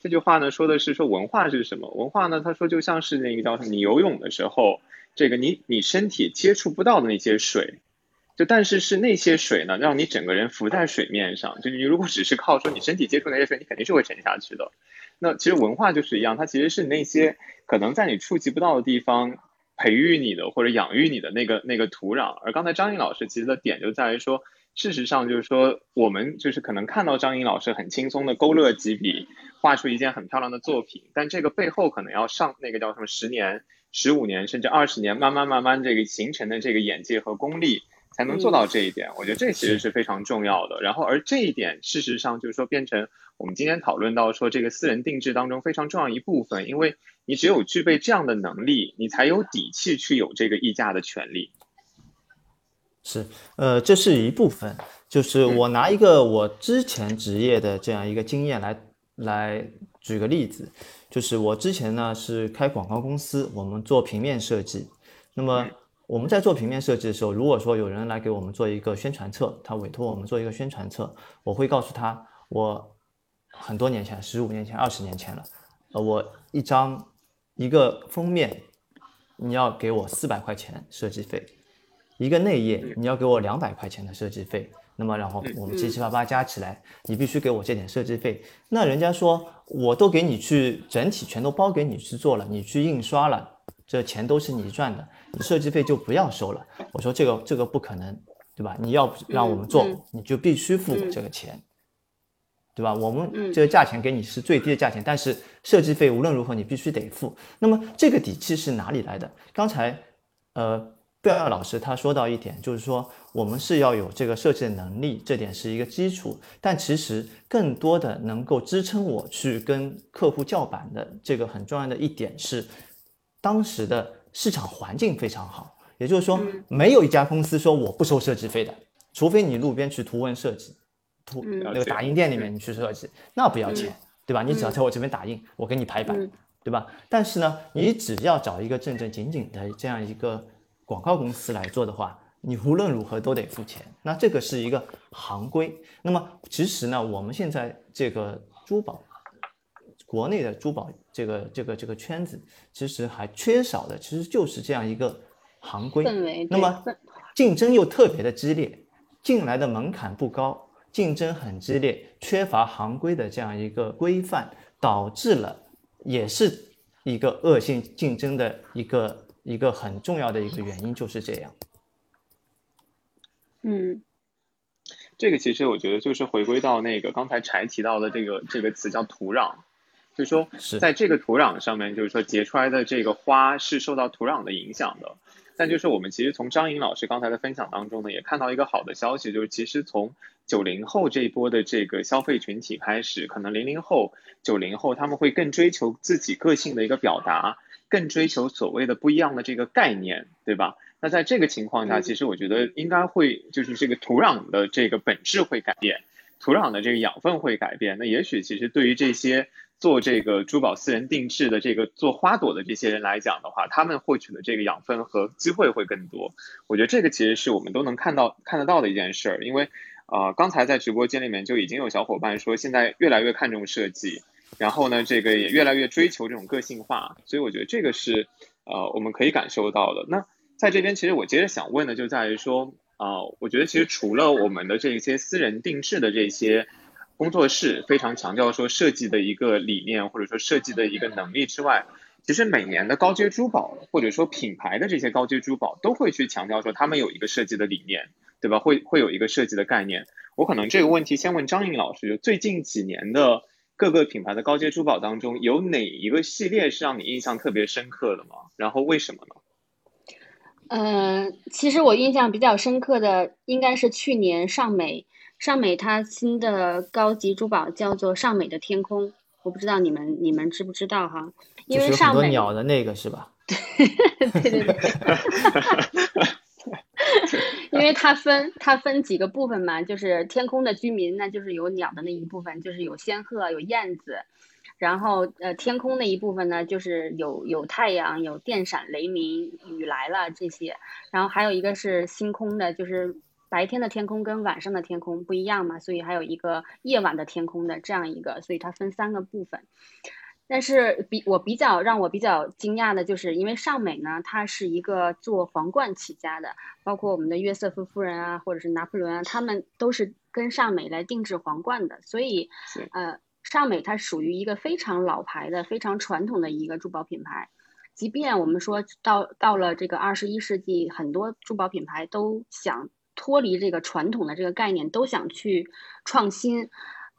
这句话呢，说的是说文化是什么？文化呢，他说就像是那个叫什么？你游泳的时候，这个你你身体接触不到的那些水，就但是是那些水呢，让你整个人浮在水面上。就你如果只是靠说你身体接触那些水，你肯定是会沉下去的。那其实文化就是一样，它其实是那些可能在你触及不到的地方培育你的或者养育你的那个那个土壤。而刚才张颖老师其实的点就在于说。事实上，就是说，我们就是可能看到张颖老师很轻松的勾勒几笔，画出一件很漂亮的作品，但这个背后可能要上那个叫什么十年、十五年，甚至二十年，慢慢慢慢这个形成的这个眼界和功力，才能做到这一点。我觉得这其实是非常重要的。然后，而这一点，事实上就是说，变成我们今天讨论到说这个私人定制当中非常重要一部分，因为你只有具备这样的能力，你才有底气去有这个议价的权利。是，呃，这是一部分，就是我拿一个我之前职业的这样一个经验来来举个例子，就是我之前呢是开广告公司，我们做平面设计，那么我们在做平面设计的时候，如果说有人来给我们做一个宣传册，他委托我们做一个宣传册，我会告诉他，我很多年前，十五年前、二十年前了，呃，我一张一个封面，你要给我四百块钱设计费。一个内页你要给我两百块钱的设计费，那么然后我们七七八八加起来，你必须给我这点设计费。那人家说我都给你去整体全都包给你去做了，你去印刷了，这钱都是你赚的，你设计费就不要收了。我说这个这个不可能，对吧？你要让我们做，你就必须付我这个钱，对吧？我们这个价钱给你是最低的价钱，但是设计费无论如何你必须得付。那么这个底气是哪里来的？刚才呃。贝尔老师他说到一点，就是说我们是要有这个设计的能力，这点是一个基础。但其实更多的能够支撑我去跟客户叫板的这个很重要的一点是，当时的市场环境非常好。也就是说，没有一家公司说我不收设计费的，除非你路边去图文设计，图那个打印店里面你去设计，那不要钱，对吧？你只要在我这边打印，我给你排版，对吧？但是呢，你只要找一个正正经经的这样一个。广告公司来做的话，你无论如何都得付钱。那这个是一个行规。那么其实呢，我们现在这个珠宝，国内的珠宝这个这个这个圈子，其实还缺少的，其实就是这样一个行规。那么竞争又特别的激烈，进来的门槛不高，竞争很激烈，缺乏行规的这样一个规范，导致了也是一个恶性竞争的一个。一个很重要的一个原因就是这样。嗯，这个其实我觉得就是回归到那个刚才柴提到的这个这个词叫土壤，就是说在这个土壤上面，就是说结出来的这个花是受到土壤的影响的。但就是我们其实从张颖老师刚才的分享当中呢，也看到一个好的消息，就是其实从九零后这一波的这个消费群体开始，可能零零后、九零后他们会更追求自己个性的一个表达。更追求所谓的不一样的这个概念，对吧？那在这个情况下，其实我觉得应该会就是这个土壤的这个本质会改变，土壤的这个养分会改变。那也许其实对于这些做这个珠宝私人定制的这个做花朵的这些人来讲的话，他们获取的这个养分和机会会更多。我觉得这个其实是我们都能看到看得到的一件事儿，因为啊，刚才在直播间里面就已经有小伙伴说，现在越来越看重设计，然后呢，这个也越来越追求这种个性化，所以我觉得这个是呃我们可以感受到的。那在这边，其实我接着想问的就在于说。啊，我觉得其实除了我们的这一些私人定制的这些工作室非常强调说设计的一个理念或者说设计的一个能力之外，其实每年的高阶珠宝或者说品牌的这些高阶珠宝都会去强调说他们有一个设计的理念，对吧？会会有一个设计的概念。我可能这个问题先问张颖老师，就最近几年的各个品牌的高阶珠宝当中，有哪一个系列是让你印象特别深刻的吗？然后为什么呢？嗯，其实我印象比较深刻的应该是去年尚美，尚美它新的高级珠宝叫做尚美的天空，我不知道你们你们知不知道哈？因为尚美鸟的那个是吧？对 对对，因为它分它分几个部分嘛，就是天空的居民，那就是有鸟的那一部分，就是有仙鹤有燕子。然后，呃，天空那一部分呢，就是有有太阳、有电闪雷鸣、雨来了这些。然后还有一个是星空的，就是白天的天空跟晚上的天空不一样嘛，所以还有一个夜晚的天空的这样一个，所以它分三个部分。但是比我比较让我比较惊讶的就是，因为尚美呢，它是一个做皇冠起家的，包括我们的约瑟夫夫人啊，或者是拿破仑啊，他们都是跟尚美来定制皇冠的，所以呃。尚美它属于一个非常老牌的、非常传统的一个珠宝品牌，即便我们说到到了这个二十一世纪，很多珠宝品牌都想脱离这个传统的这个概念，都想去创新，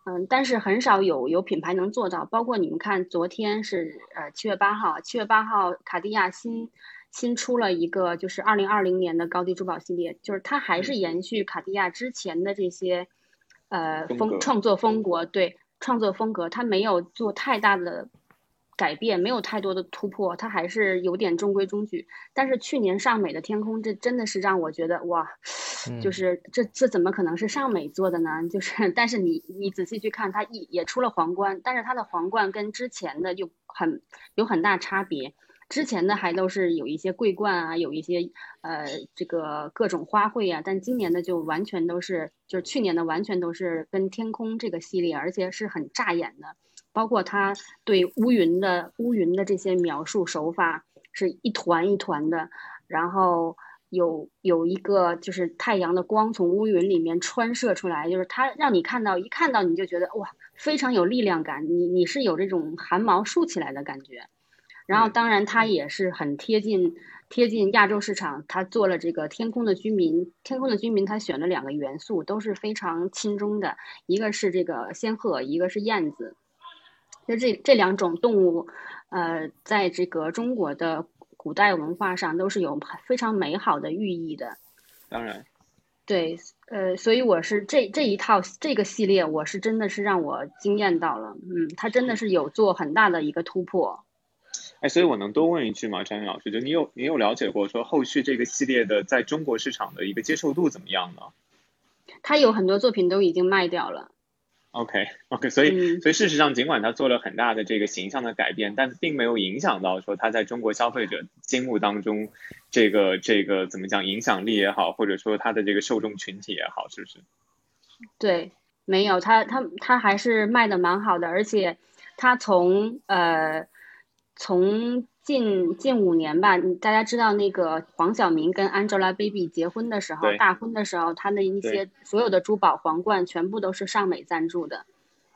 嗯，但是很少有有品牌能做到。包括你们看，昨天是呃七月八号，七月八号卡地亚新新出了一个就是二零二零年的高低珠宝系列，就是它还是延续卡地亚之前的这些呃风创作风格，对。创作风格，它没有做太大的改变，没有太多的突破，它还是有点中规中矩。但是去年尚美的天空，这真的是让我觉得哇，就是这这怎么可能是尚美做的呢？就是，但是你你仔细去看，它一也出了皇冠，但是它的皇冠跟之前的就很有很大差别。之前的还都是有一些桂冠啊，有一些呃这个各种花卉啊，但今年的就完全都是，就是去年的完全都是跟天空这个系列，而且是很扎眼的，包括他对乌云的乌云的这些描述手法是一团一团的，然后有有一个就是太阳的光从乌云里面穿射出来，就是他让你看到一看到你就觉得哇非常有力量感，你你是有这种汗毛竖起来的感觉。然后，当然，它也是很贴近贴近亚洲市场。他做了这个天空的居民，天空的居民，他选了两个元素，都是非常亲中的，一个是这个仙鹤，一个是燕子。就这这两种动物，呃，在这个中国的古代文化上都是有非常美好的寓意的。当然，对，呃，所以我是这这一套这个系列，我是真的是让我惊艳到了。嗯，它真的是有做很大的一个突破。哎，所以我能多问一句吗，张云老师？就你有你有了解过说后续这个系列的在中国市场的一个接受度怎么样呢？他有很多作品都已经卖掉了。OK OK，所以所以事实上，尽管他做了很大的这个形象的改变，但并没有影响到说他在中国消费者心目当中这个这个怎么讲影响力也好，或者说他的这个受众群体也好，是不是？对，没有他他他还是卖的蛮好的，而且他从呃。从近近五年吧，大家知道那个黄晓明跟 Angelababy 结婚的时候，大婚的时候，他的一些所有的珠宝皇冠全部都是尚美赞助的，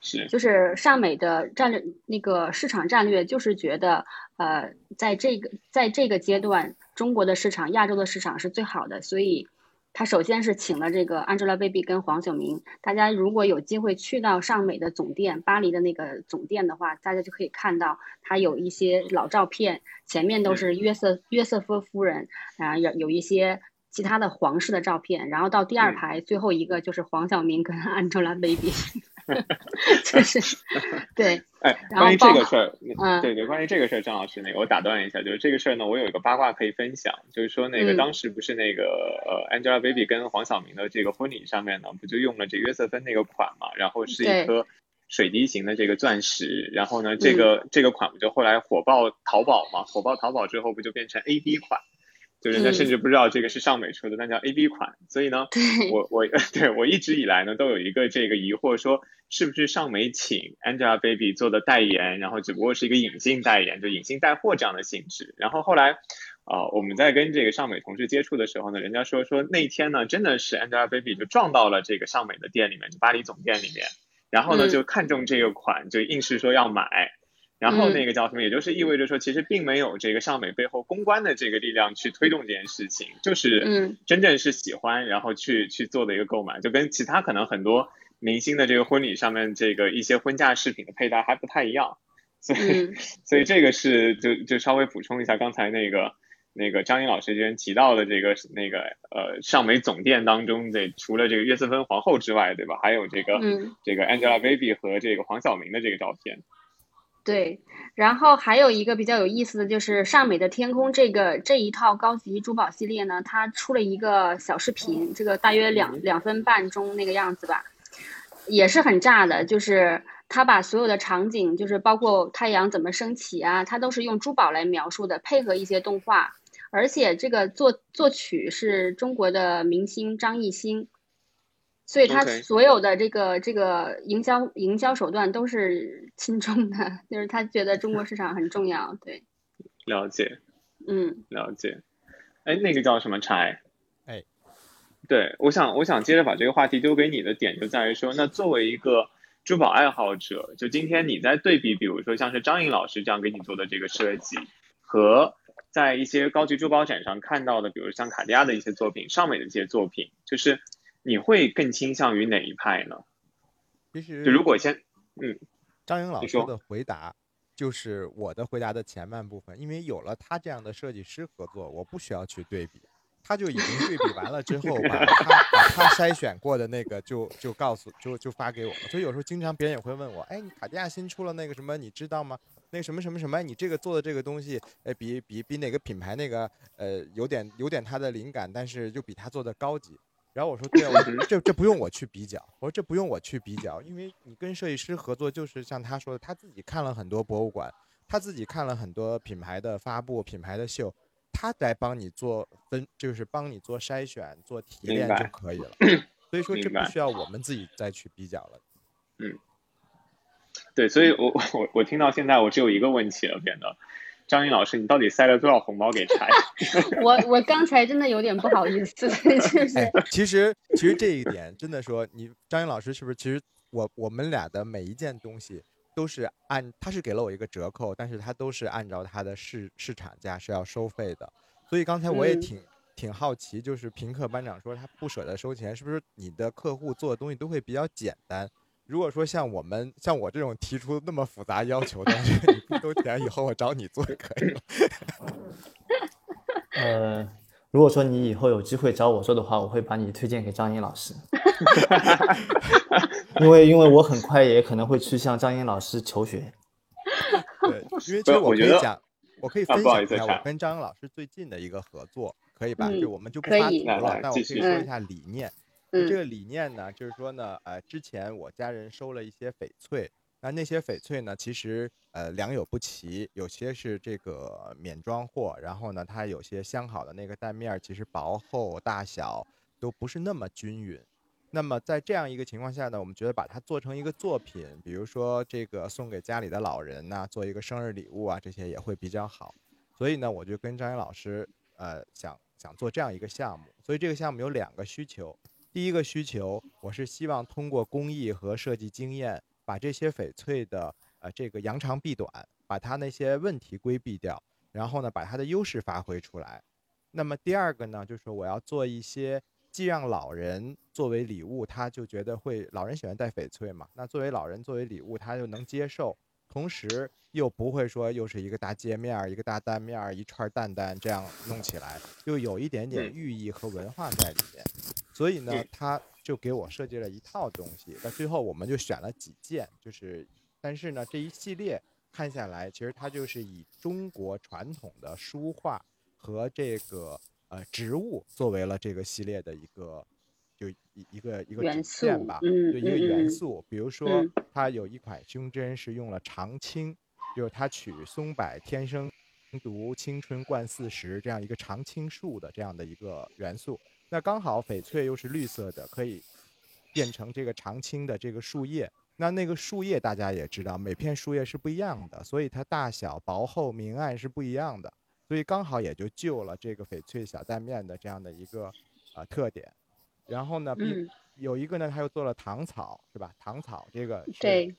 是，就是尚美的战略那个市场战略就是觉得，呃，在这个在这个阶段，中国的市场、亚洲的市场是最好的，所以。他首先是请了这个 Angelababy 跟黄晓明，大家如果有机会去到尚美的总店，巴黎的那个总店的话，大家就可以看到他有一些老照片，前面都是约瑟约瑟夫夫人，然后有有一些其他的皇室的照片，然后到第二排最后一个就是黄晓明跟 Angelababy。就是，对，哎，关于这个事儿，嗯，对对，关于这个事儿，张老师，那个我打断一下，就是这个事儿呢，我有一个八卦可以分享，就是说那个当时不是那个呃，Angelababy 跟黄晓明的这个婚礼上面呢，不就用了这约瑟芬那个款嘛，然后是一颗水滴型的这个钻石，然后呢，这个这个款不就后来火爆淘宝嘛？火爆淘宝之后不就变成 A B 款？就人家甚至不知道这个是尚美出的，那叫 A B 款。所以呢，我我 对我一直以来呢都有一个这个疑惑，说是不是尚美请 Angelababy 做的代言，然后只不过是一个隐性代言，就隐性带货这样的性质。然后后来啊，我们在跟这个尚美同事接触的时候呢，人家说说那天呢真的是 Angelababy 就撞到了这个尚美的店里面，就巴黎总店里面，然后呢就看中这个款，就硬是说要买。然后那个叫什么？也就是意味着说，其实并没有这个尚美背后公关的这个力量去推动这件事情，就是真正是喜欢，然后去去做的一个购买，就跟其他可能很多明星的这个婚礼上面这个一些婚嫁饰品的佩戴还不太一样。所以，所以这个是就就稍微补充一下刚才那个那个张英老师之前提到的这个那个呃尚美总店当中的除了这个约瑟芬皇后之外，对吧？还有这个这个 Angelababy 和这个黄晓明的这个照片。对，然后还有一个比较有意思的就是尚美的天空这个这一套高级珠宝系列呢，它出了一个小视频，这个大约两两分半钟那个样子吧，也是很炸的，就是它把所有的场景，就是包括太阳怎么升起啊，它都是用珠宝来描述的，配合一些动画，而且这个作作曲是中国的明星张艺兴。所以他所有的这个这个营销营销手段都是轻重的，就是他觉得中国市场很重要，对。了解。嗯。了解。哎，那个叫什么柴？哎。对，我想我想接着把这个话题丢给你的点就在于说，那作为一个珠宝爱好者，就今天你在对比，比如说像是张颖老师这样给你做的这个设计，和在一些高级珠宝展上看到的，比如像卡地亚的一些作品、尚美的一些作品，就是。你会更倾向于哪一派呢？其实，就如果先，嗯，张英老师的回答就是我的回答的前半部分，因为有了他这样的设计师合作，我不需要去对比，他就已经对比完了之后，把他把他筛选过的那个就就告诉就就发给我了。所以有时候经常别人也会问我，哎，你卡地亚新出了那个什么，你知道吗？那个什么什么什么，你这个做的这个东西，呃，比比比哪个品牌那个呃有点有点它的灵感，但是又比他做的高级。然后我说，对啊，我说 这这不用我去比较，我说这不用我去比较，因为你跟设计师合作，就是像他说的，他自己看了很多博物馆，他自己看了很多品牌的发布、品牌的秀，他来帮你做分，就是帮你做筛选、做提炼就可以了。所以说这不需要我们自己再去比较了。嗯，对，所以我我我听到现在我只有一个问题了，变得。张颖老师，你到底塞了多少红包给柴？我我刚才真的有点不好意思，就是。其实其实这一点真的说，你张颖老师是不是？其实我我们俩的每一件东西都是按，他是给了我一个折扣，但是他都是按照他的市市场价是要收费的。所以刚才我也挺挺好奇，就是平克班长说他不舍得收钱，是不是你的客户做的东西都会比较简单？如果说像我们像我这种提出那么复杂要求的，你不收钱，以后我找你做可以了。呃，如果说你以后有机会找我做的话，我会把你推荐给张英老师。因为因为我很快也可能会去向张英老师求学。对，因为其实我可以讲，我可以分享一下我跟张英老师最近的一个合作，可以吧？就我们就不发图了，但我可以说一下理念。这个理念呢，就是说呢，呃，之前我家人收了一些翡翠，那那些翡翠呢，其实呃良莠不齐，有些是这个免装货，然后呢，它有些镶好的那个蛋面，其实薄厚大小都不是那么均匀。那么在这样一个情况下呢，我们觉得把它做成一个作品，比如说这个送给家里的老人呐，做一个生日礼物啊，这些也会比较好。所以呢，我就跟张岩老师，呃，想想做这样一个项目。所以这个项目有两个需求。第一个需求，我是希望通过工艺和设计经验，把这些翡翠的呃这个扬长避短，把它那些问题规避掉，然后呢，把它的优势发挥出来。那么第二个呢，就是我要做一些既让老人作为礼物，他就觉得会老人喜欢戴翡翠嘛，那作为老人作为礼物，他就能接受，同时又不会说又是一个大戒面一个大蛋面一串蛋蛋这样弄起来，又有一点点寓意和文化在里面。所以呢，他就给我设计了一套东西。那最后我们就选了几件，就是，但是呢，这一系列看下来，其实它就是以中国传统的书画和这个呃植物作为了这个系列的一个就一一个一个元素吧，嗯，就一个元素。比如说，它有一款胸针是用了长青，就是它取松柏天生毒青春冠四十这样一个常青树的这样的一个元素。那刚好翡翠又是绿色的，可以变成这个常青的这个树叶。那那个树叶大家也知道，每片树叶是不一样的，所以它大小、薄厚、明暗是不一样的。所以刚好也就救了这个翡翠小蛋面的这样的一个呃特点。然后呢，有一个呢，他又做了糖草，是吧？糖草这个对，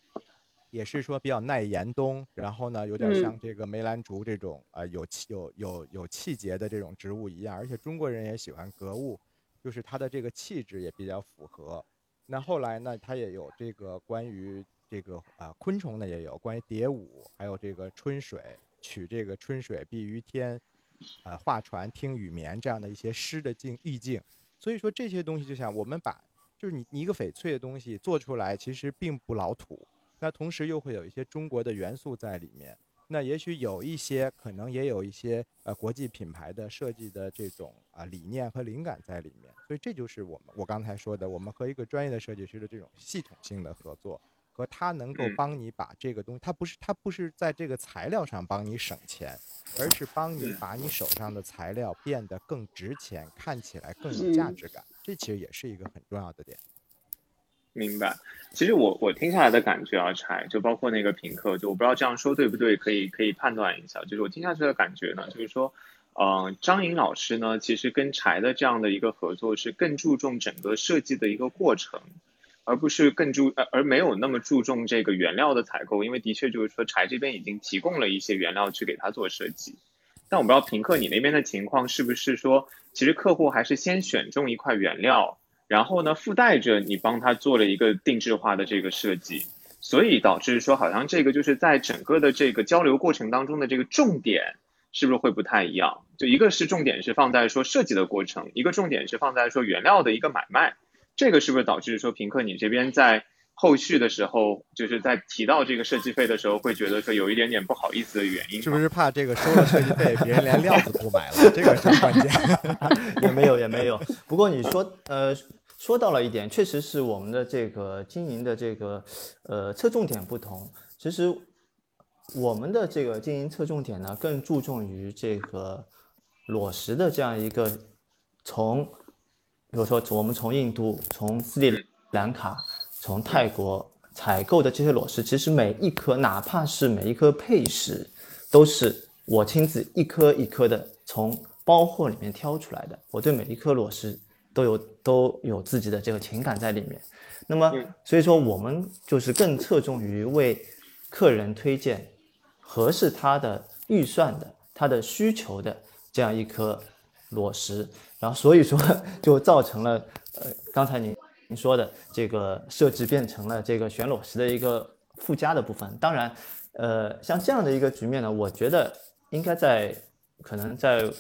也是说比较耐严冬，然后呢，有点像这个梅兰竹这种呃有气有有有气节的这种植物一样。而且中国人也喜欢格物，就是它的这个气质也比较符合。那后来呢，它也有这个关于这个啊昆虫呢，也有关于蝶舞，还有这个春水，取这个春水碧于天，呃画船听雨眠这样的一些诗的境意境。所以说这些东西就像我们把就是你你一个翡翠的东西做出来，其实并不老土，那同时又会有一些中国的元素在里面。那也许有一些，可能也有一些呃国际品牌的设计的这种啊理念和灵感在里面，所以这就是我们我刚才说的，我们和一个专业的设计师的这种系统性的合作，和他能够帮你把这个东西，他不是他不是在这个材料上帮你省钱，而是帮你把你手上的材料变得更值钱，看起来更有价值感，这其实也是一个很重要的点。明白，其实我我听下来的感觉啊，柴就包括那个品客，就我不知道这样说对不对，可以可以判断一下。就是我听下去的感觉呢，就是说，呃，张颖老师呢，其实跟柴的这样的一个合作是更注重整个设计的一个过程，而不是更注呃而没有那么注重这个原料的采购，因为的确就是说柴这边已经提供了一些原料去给他做设计。但我不知道平客你那边的情况是不是说，其实客户还是先选中一块原料。然后呢，附带着你帮他做了一个定制化的这个设计，所以导致说好像这个就是在整个的这个交流过程当中的这个重点是不是会不太一样？就一个是重点是放在说设计的过程，一个重点是放在说原料的一个买卖，这个是不是导致说平克你这边在后续的时候，就是在提到这个设计费的时候，会觉得说有一点点不好意思的原因？是不是怕这个收了设计费，别人连料子不买了？这个是关键。也没有也没有，不过你说呃。说到了一点，确实是我们的这个经营的这个呃侧重点不同。其实我们的这个经营侧重点呢，更注重于这个裸石的这样一个从，比如说我们从印度、从斯里兰卡、从泰国采购的这些裸石，其实每一颗，哪怕是每一颗配石，都是我亲自一颗一颗的从包货里面挑出来的。我对每一颗裸石。都有都有自己的这个情感在里面，那么所以说我们就是更侧重于为客人推荐合适他的预算的、他的需求的这样一颗裸石，然后所以说 就造成了呃刚才您您说的这个设置变成了这个选裸石的一个附加的部分。当然，呃像这样的一个局面呢，我觉得应该在可能在。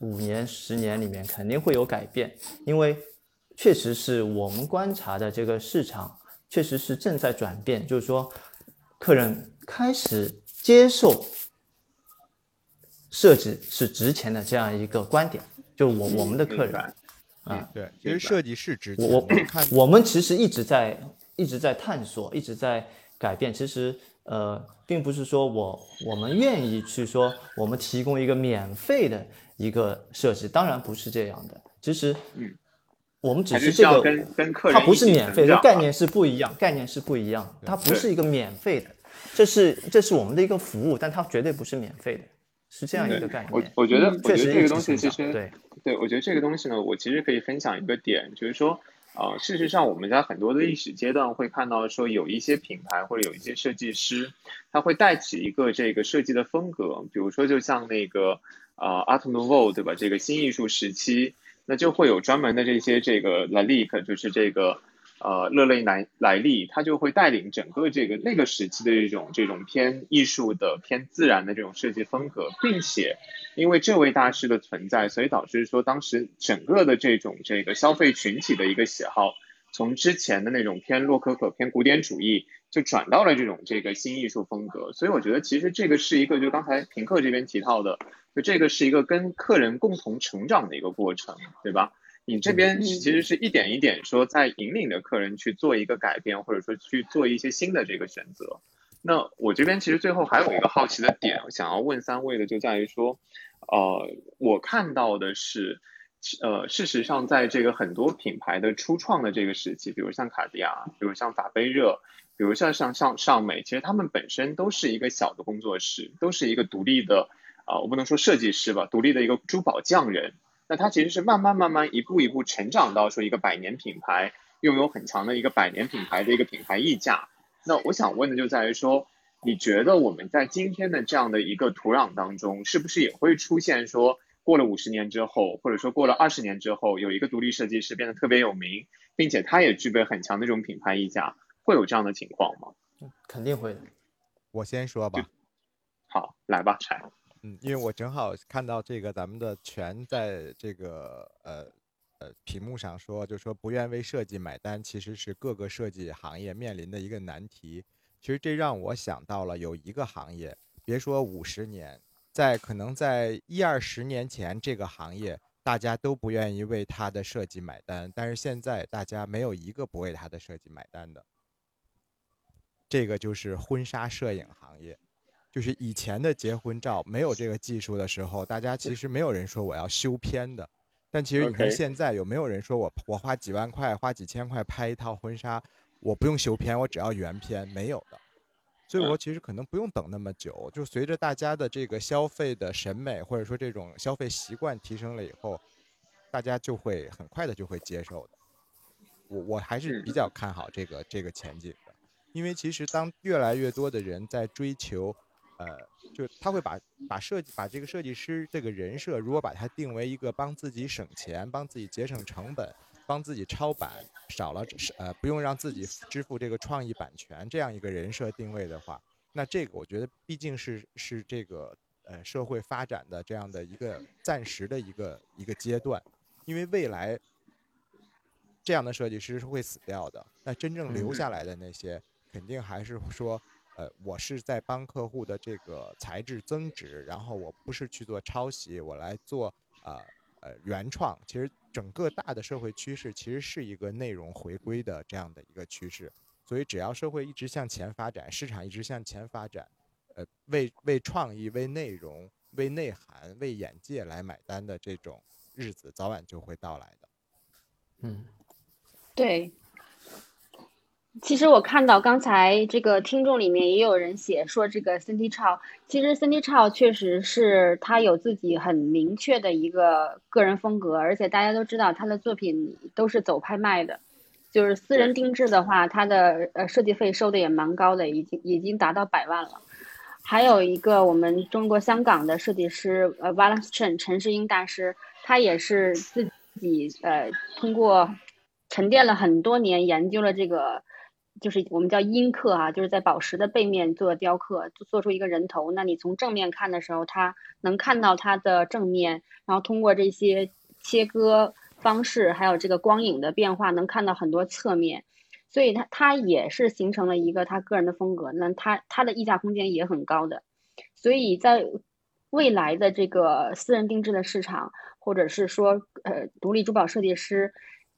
五年、十年里面肯定会有改变，因为确实是我们观察的这个市场确实是正在转变，就是说，客人开始接受设计是值钱的这样一个观点，就我我们的客人啊，对，其实设计是值钱。我我们其实一直在一直在探索，一直在改变。其实呃，并不是说我我们愿意去说我们提供一个免费的。一个设计当然不是这样的，其实，嗯，我们只是这个，跟跟客人，它不是免费的概念是不一样，概念是不一样，它不是一个免费的，这是这是我们的一个服务，但它绝对不是免费的，是这样一个概念。我我觉得，我觉得这个东西其实对对，我觉得这个东西呢，我其实可以分享一个点，就是说，啊，事实上我们在很多的历史阶段会看到说，有一些品牌或者有一些设计师，他会带起一个这个设计的风格，比如说就像那个。啊，Art Nouveau 对吧？这个新艺术时期，那就会有专门的这些这个 Lalique，就是这个呃勒雷莱莱利，他就会带领整个这个那个时期的这种这种偏艺术的、偏自然的这种设计风格，并且因为这位大师的存在，所以导致说当时整个的这种这个消费群体的一个喜好，从之前的那种偏洛可可、偏古典主义。就转到了这种这个新艺术风格，所以我觉得其实这个是一个，就刚才平克这边提到的，就这个是一个跟客人共同成长的一个过程，对吧？你这边其实是一点一点说在引领着客人去做一个改变，或者说去做一些新的这个选择。那我这边其实最后还有一个好奇的点，想要问三位的就在于说，呃，我看到的是，呃，事实上在这个很多品牌的初创的这个时期，比如像卡地亚，比如像法杯热，比如像像像尚美，其实他们本身都是一个小的工作室，都是一个独立的，啊，我不能说设计师吧，独立的一个珠宝匠人。那它其实是慢慢慢慢一步一步成长到说一个百年品牌，拥有很强的一个百年品牌的一个品牌溢价。那我想问的就在于说，你觉得我们在今天的这样的一个土壤当中，是不是也会出现说，过了五十年之后，或者说过了二十年之后，有一个独立设计师变得特别有名，并且他也具备很强的这种品牌溢价，会有这样的情况吗？肯定会的。我先说吧。好，来吧，柴。嗯，因为我正好看到这个咱们的全在这个呃呃屏幕上说，就说不愿为设计买单，其实是各个设计行业面临的一个难题。其实这让我想到了有一个行业，别说五十年，在可能在一二十年前，这个行业大家都不愿意为他的设计买单，但是现在大家没有一个不为他的设计买单的。这个就是婚纱摄影行业。就是以前的结婚照没有这个技术的时候，大家其实没有人说我要修片的。但其实你看现在有没有人说我我花几万块、花几千块拍一套婚纱，我不用修片，我只要原片？没有的。所以我其实可能不用等那么久，就随着大家的这个消费的审美或者说这种消费习惯提升了以后，大家就会很快的就会接受的。我我还是比较看好这个这个前景的，因为其实当越来越多的人在追求。呃，就他会把把设计把这个设计师这个人设，如果把它定为一个帮自己省钱、帮自己节省成本、帮自己抄版少了呃不用让自己支付这个创意版权这样一个人设定位的话，那这个我觉得毕竟是是这个呃社会发展的这样的一个暂时的一个一个阶段，因为未来这样的设计师是会死掉的，那真正留下来的那些肯定还是说。呃，我是在帮客户的这个材质增值，然后我不是去做抄袭，我来做呃呃原创。其实整个大的社会趋势其实是一个内容回归的这样的一个趋势，所以只要社会一直向前发展，市场一直向前发展，呃，为为创意、为内容、为内涵、为眼界来买单的这种日子，早晚就会到来的。嗯，对。其实我看到刚才这个听众里面也有人写说，这个 Cindy Chow，其实 Cindy Chow 确实是他有自己很明确的一个个人风格，而且大家都知道他的作品都是走拍卖的，就是私人定制的话，他的呃设计费收的也蛮高的，已经已经达到百万了。还有一个我们中国香港的设计师呃 Valence Chen 陈世英大师，他也是自己呃通过沉淀了很多年研究了这个。就是我们叫阴刻啊，就是在宝石的背面做雕刻，做出一个人头。那你从正面看的时候，它能看到它的正面，然后通过这些切割方式，还有这个光影的变化，能看到很多侧面。所以它它也是形成了一个他个人的风格。那它它的溢价空间也很高的。所以在未来的这个私人定制的市场，或者是说呃独立珠宝设计师，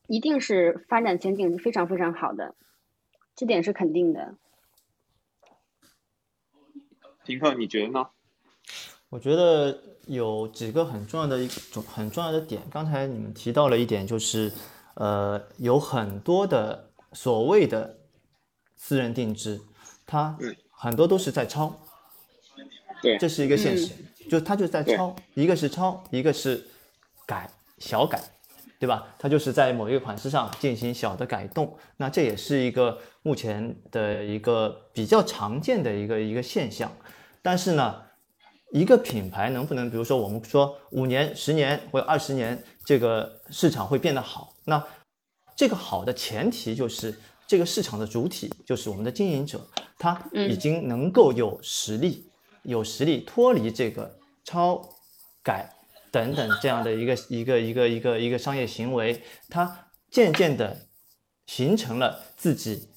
一定是发展前景非常非常好的。这点是肯定的。平克，你觉得呢？我觉得有几个很重要的一种很重要的点。刚才你们提到了一点，就是呃，有很多的所谓的私人定制，它很多都是在抄。对，这是一个现实，就它就在抄，一个是抄，一个是改小改。对吧？它就是在某一个款式上进行小的改动，那这也是一个目前的一个比较常见的一个一个现象。但是呢，一个品牌能不能，比如说我们说五年、十年或者二十年，这个市场会变得好？那这个好的前提就是这个市场的主体，就是我们的经营者，他已经能够有实力，有实力脱离这个超改。等等，这样的一个一个一个一个一个商业行为，它渐渐的形成了自己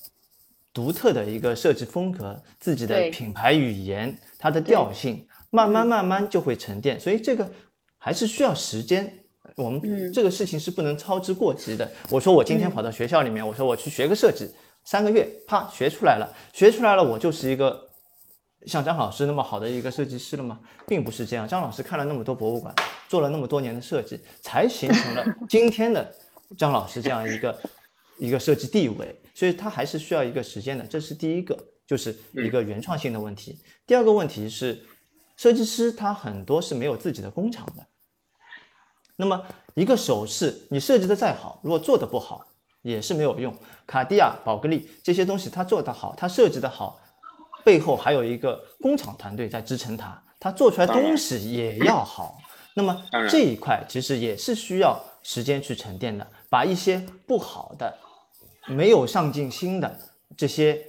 独特的一个设计风格，自己的品牌语言，它的调性，慢慢慢慢就会沉淀。所以这个还是需要时间，我们这个事情是不能操之过急的。我说我今天跑到学校里面，我说我去学个设计，三个月，啪，学出来了，学出来了，我就是一个像张老师那么好的一个设计师了吗？并不是这样。张老师看了那么多博物馆，做了那么多年的设计，才形成了 今天的张老师这样一个一个设计地位。所以他还是需要一个时间的，这是第一个，就是一个原创性的问题。第二个问题是，设计师他很多是没有自己的工厂的。那么一个首饰，你设计的再好，如果做的不好，也是没有用。卡地亚、宝格丽这些东西，它做的好，它设计的好，背后还有一个工厂团队在支撑它，它做出来东西也要好。那么这一块其实也是需要时间去沉淀的，把一些不好的、没有上进心的这些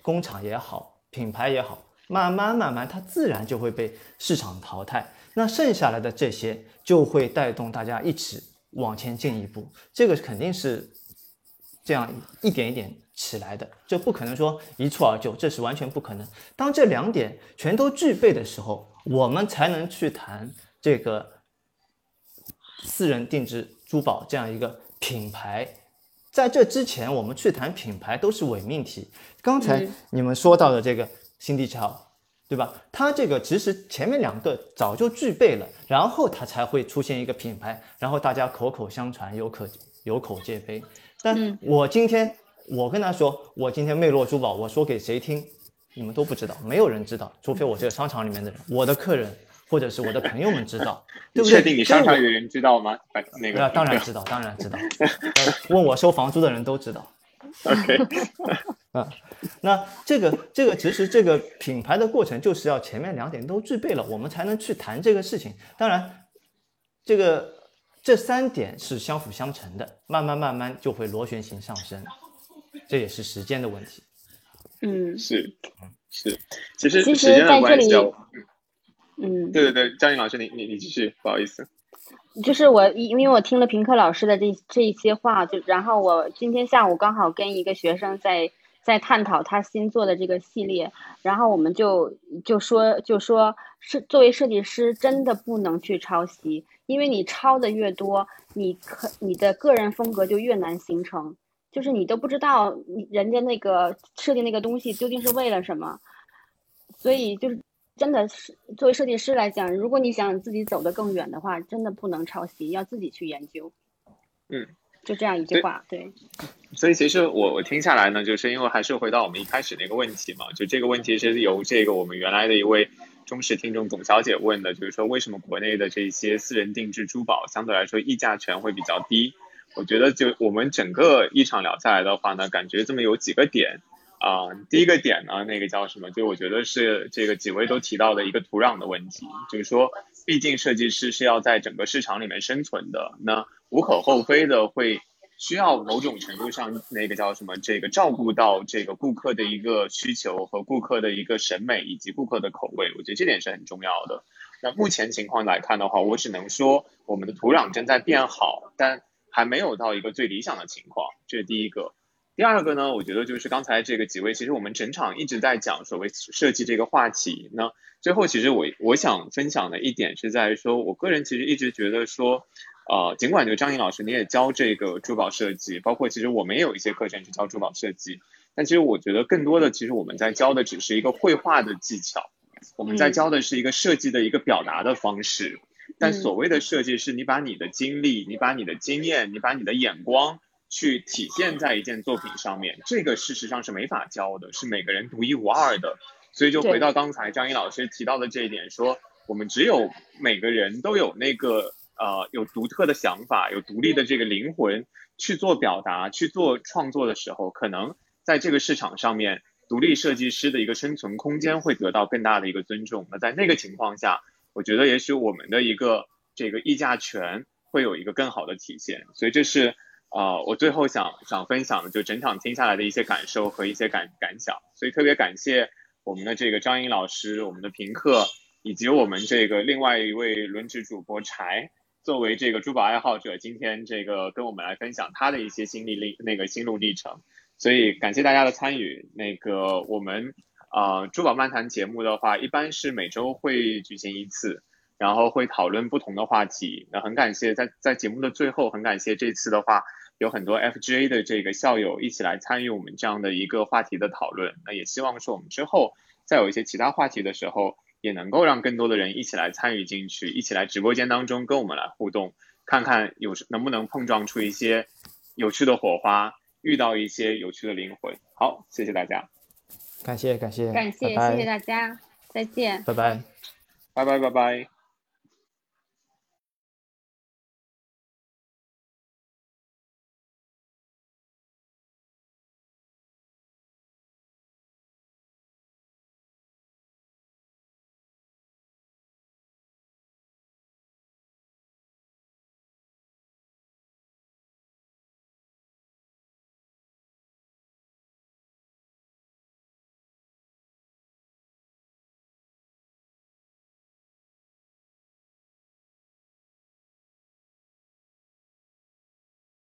工厂也好、品牌也好，慢慢慢慢，它自然就会被市场淘汰。那剩下来的这些就会带动大家一起往前进一步，这个肯定是这样一点一点起来的，这不可能说一蹴而就，这是完全不可能。当这两点全都具备的时候，我们才能去谈这个私人定制珠宝这样一个品牌。在这之前，我们去谈品牌都是伪命题。刚才你们说到的这个新地桥。对吧？它这个其实前面两个早就具备了，然后它才会出现一个品牌，然后大家口口相传，有可有口皆碑。但我今天我跟他说，我今天魅落珠宝，我说给谁听，你们都不知道，没有人知道，除非我这个商场里面的人，我的客人或者是我的朋友们知道，对不对？确定你商场有人知道吗？那个当然知道，当然知道，问我收房租的人都知道。OK，啊，那这个这个其实这个品牌的过程就是要前面两点都具备了，我们才能去谈这个事情。当然，这个这三点是相辅相成的，慢慢慢慢就会螺旋形上升，这也是时间的问题。嗯，是，是，其实时间的关系，嗯，对对对，张颖老师，你你你继续，不好意思。就是我，因为我听了平克老师的这这一些话，就然后我今天下午刚好跟一个学生在在探讨他新做的这个系列，然后我们就就说就说是作为设计师真的不能去抄袭，因为你抄的越多，你可你的个人风格就越难形成，就是你都不知道你人家那个设计那个东西究竟是为了什么，所以就是。真的是作为设计师来讲，如果你想自己走得更远的话，真的不能抄袭，要自己去研究。嗯，就这样一句话，对。所以其实我我听下来呢，就是因为还是回到我们一开始那个问题嘛，就这个问题是由这个我们原来的一位忠实听众董小姐问的，就是说为什么国内的这些私人定制珠宝相对来说溢价权会比较低？我觉得就我们整个一场聊下来的话呢，感觉这么有几个点。啊，第一个点呢，那个叫什么？就我觉得是这个几位都提到的一个土壤的问题，就是说，毕竟设计师是要在整个市场里面生存的，那无可厚非的会需要某种程度上那个叫什么？这个照顾到这个顾客的一个需求和顾客的一个审美以及顾客的口味，我觉得这点是很重要的。那目前情况来看的话，我只能说我们的土壤正在变好，但还没有到一个最理想的情况，这是第一个。第二个呢，我觉得就是刚才这个几位，其实我们整场一直在讲所谓设计这个话题。那最后，其实我我想分享的一点是在于说，我个人其实一直觉得说，呃，尽管就张颖老师你也教这个珠宝设计，包括其实我们也有一些课程去教珠宝设计，但其实我觉得更多的，其实我们在教的只是一个绘画的技巧，我们在教的是一个设计的一个表达的方式。但所谓的设计，是你把你的经历，你把你的经验，你把你的眼光。去体现在一件作品上面，这个事实上是没法教的，是每个人独一无二的。所以就回到刚才张一老师提到的这一点，说我们只有每个人都有那个呃有独特的想法，有独立的这个灵魂去做表达、去做创作的时候，可能在这个市场上面，独立设计师的一个生存空间会得到更大的一个尊重。那在那个情况下，我觉得也许我们的一个这个议价权会有一个更好的体现。所以这是。啊，我最后想想分享的就整场听下来的一些感受和一些感感想，所以特别感谢我们的这个张英老师，我们的评课，以及我们这个另外一位轮值主播柴，作为这个珠宝爱好者，今天这个跟我们来分享他的一些心历历那个心路历程，所以感谢大家的参与。那个我们啊珠宝漫谈节目的话，一般是每周会举行一次。然后会讨论不同的话题。那很感谢在在节目的最后，很感谢这次的话有很多 FGA 的这个校友一起来参与我们这样的一个话题的讨论。那也希望说我们之后再有一些其他话题的时候，也能够让更多的人一起来参与进去，一起来直播间当中跟我们来互动，看看有能不能碰撞出一些有趣的火花，遇到一些有趣的灵魂。好，谢谢大家。感谢感谢感谢，谢谢大家，再见，拜拜，拜拜拜拜。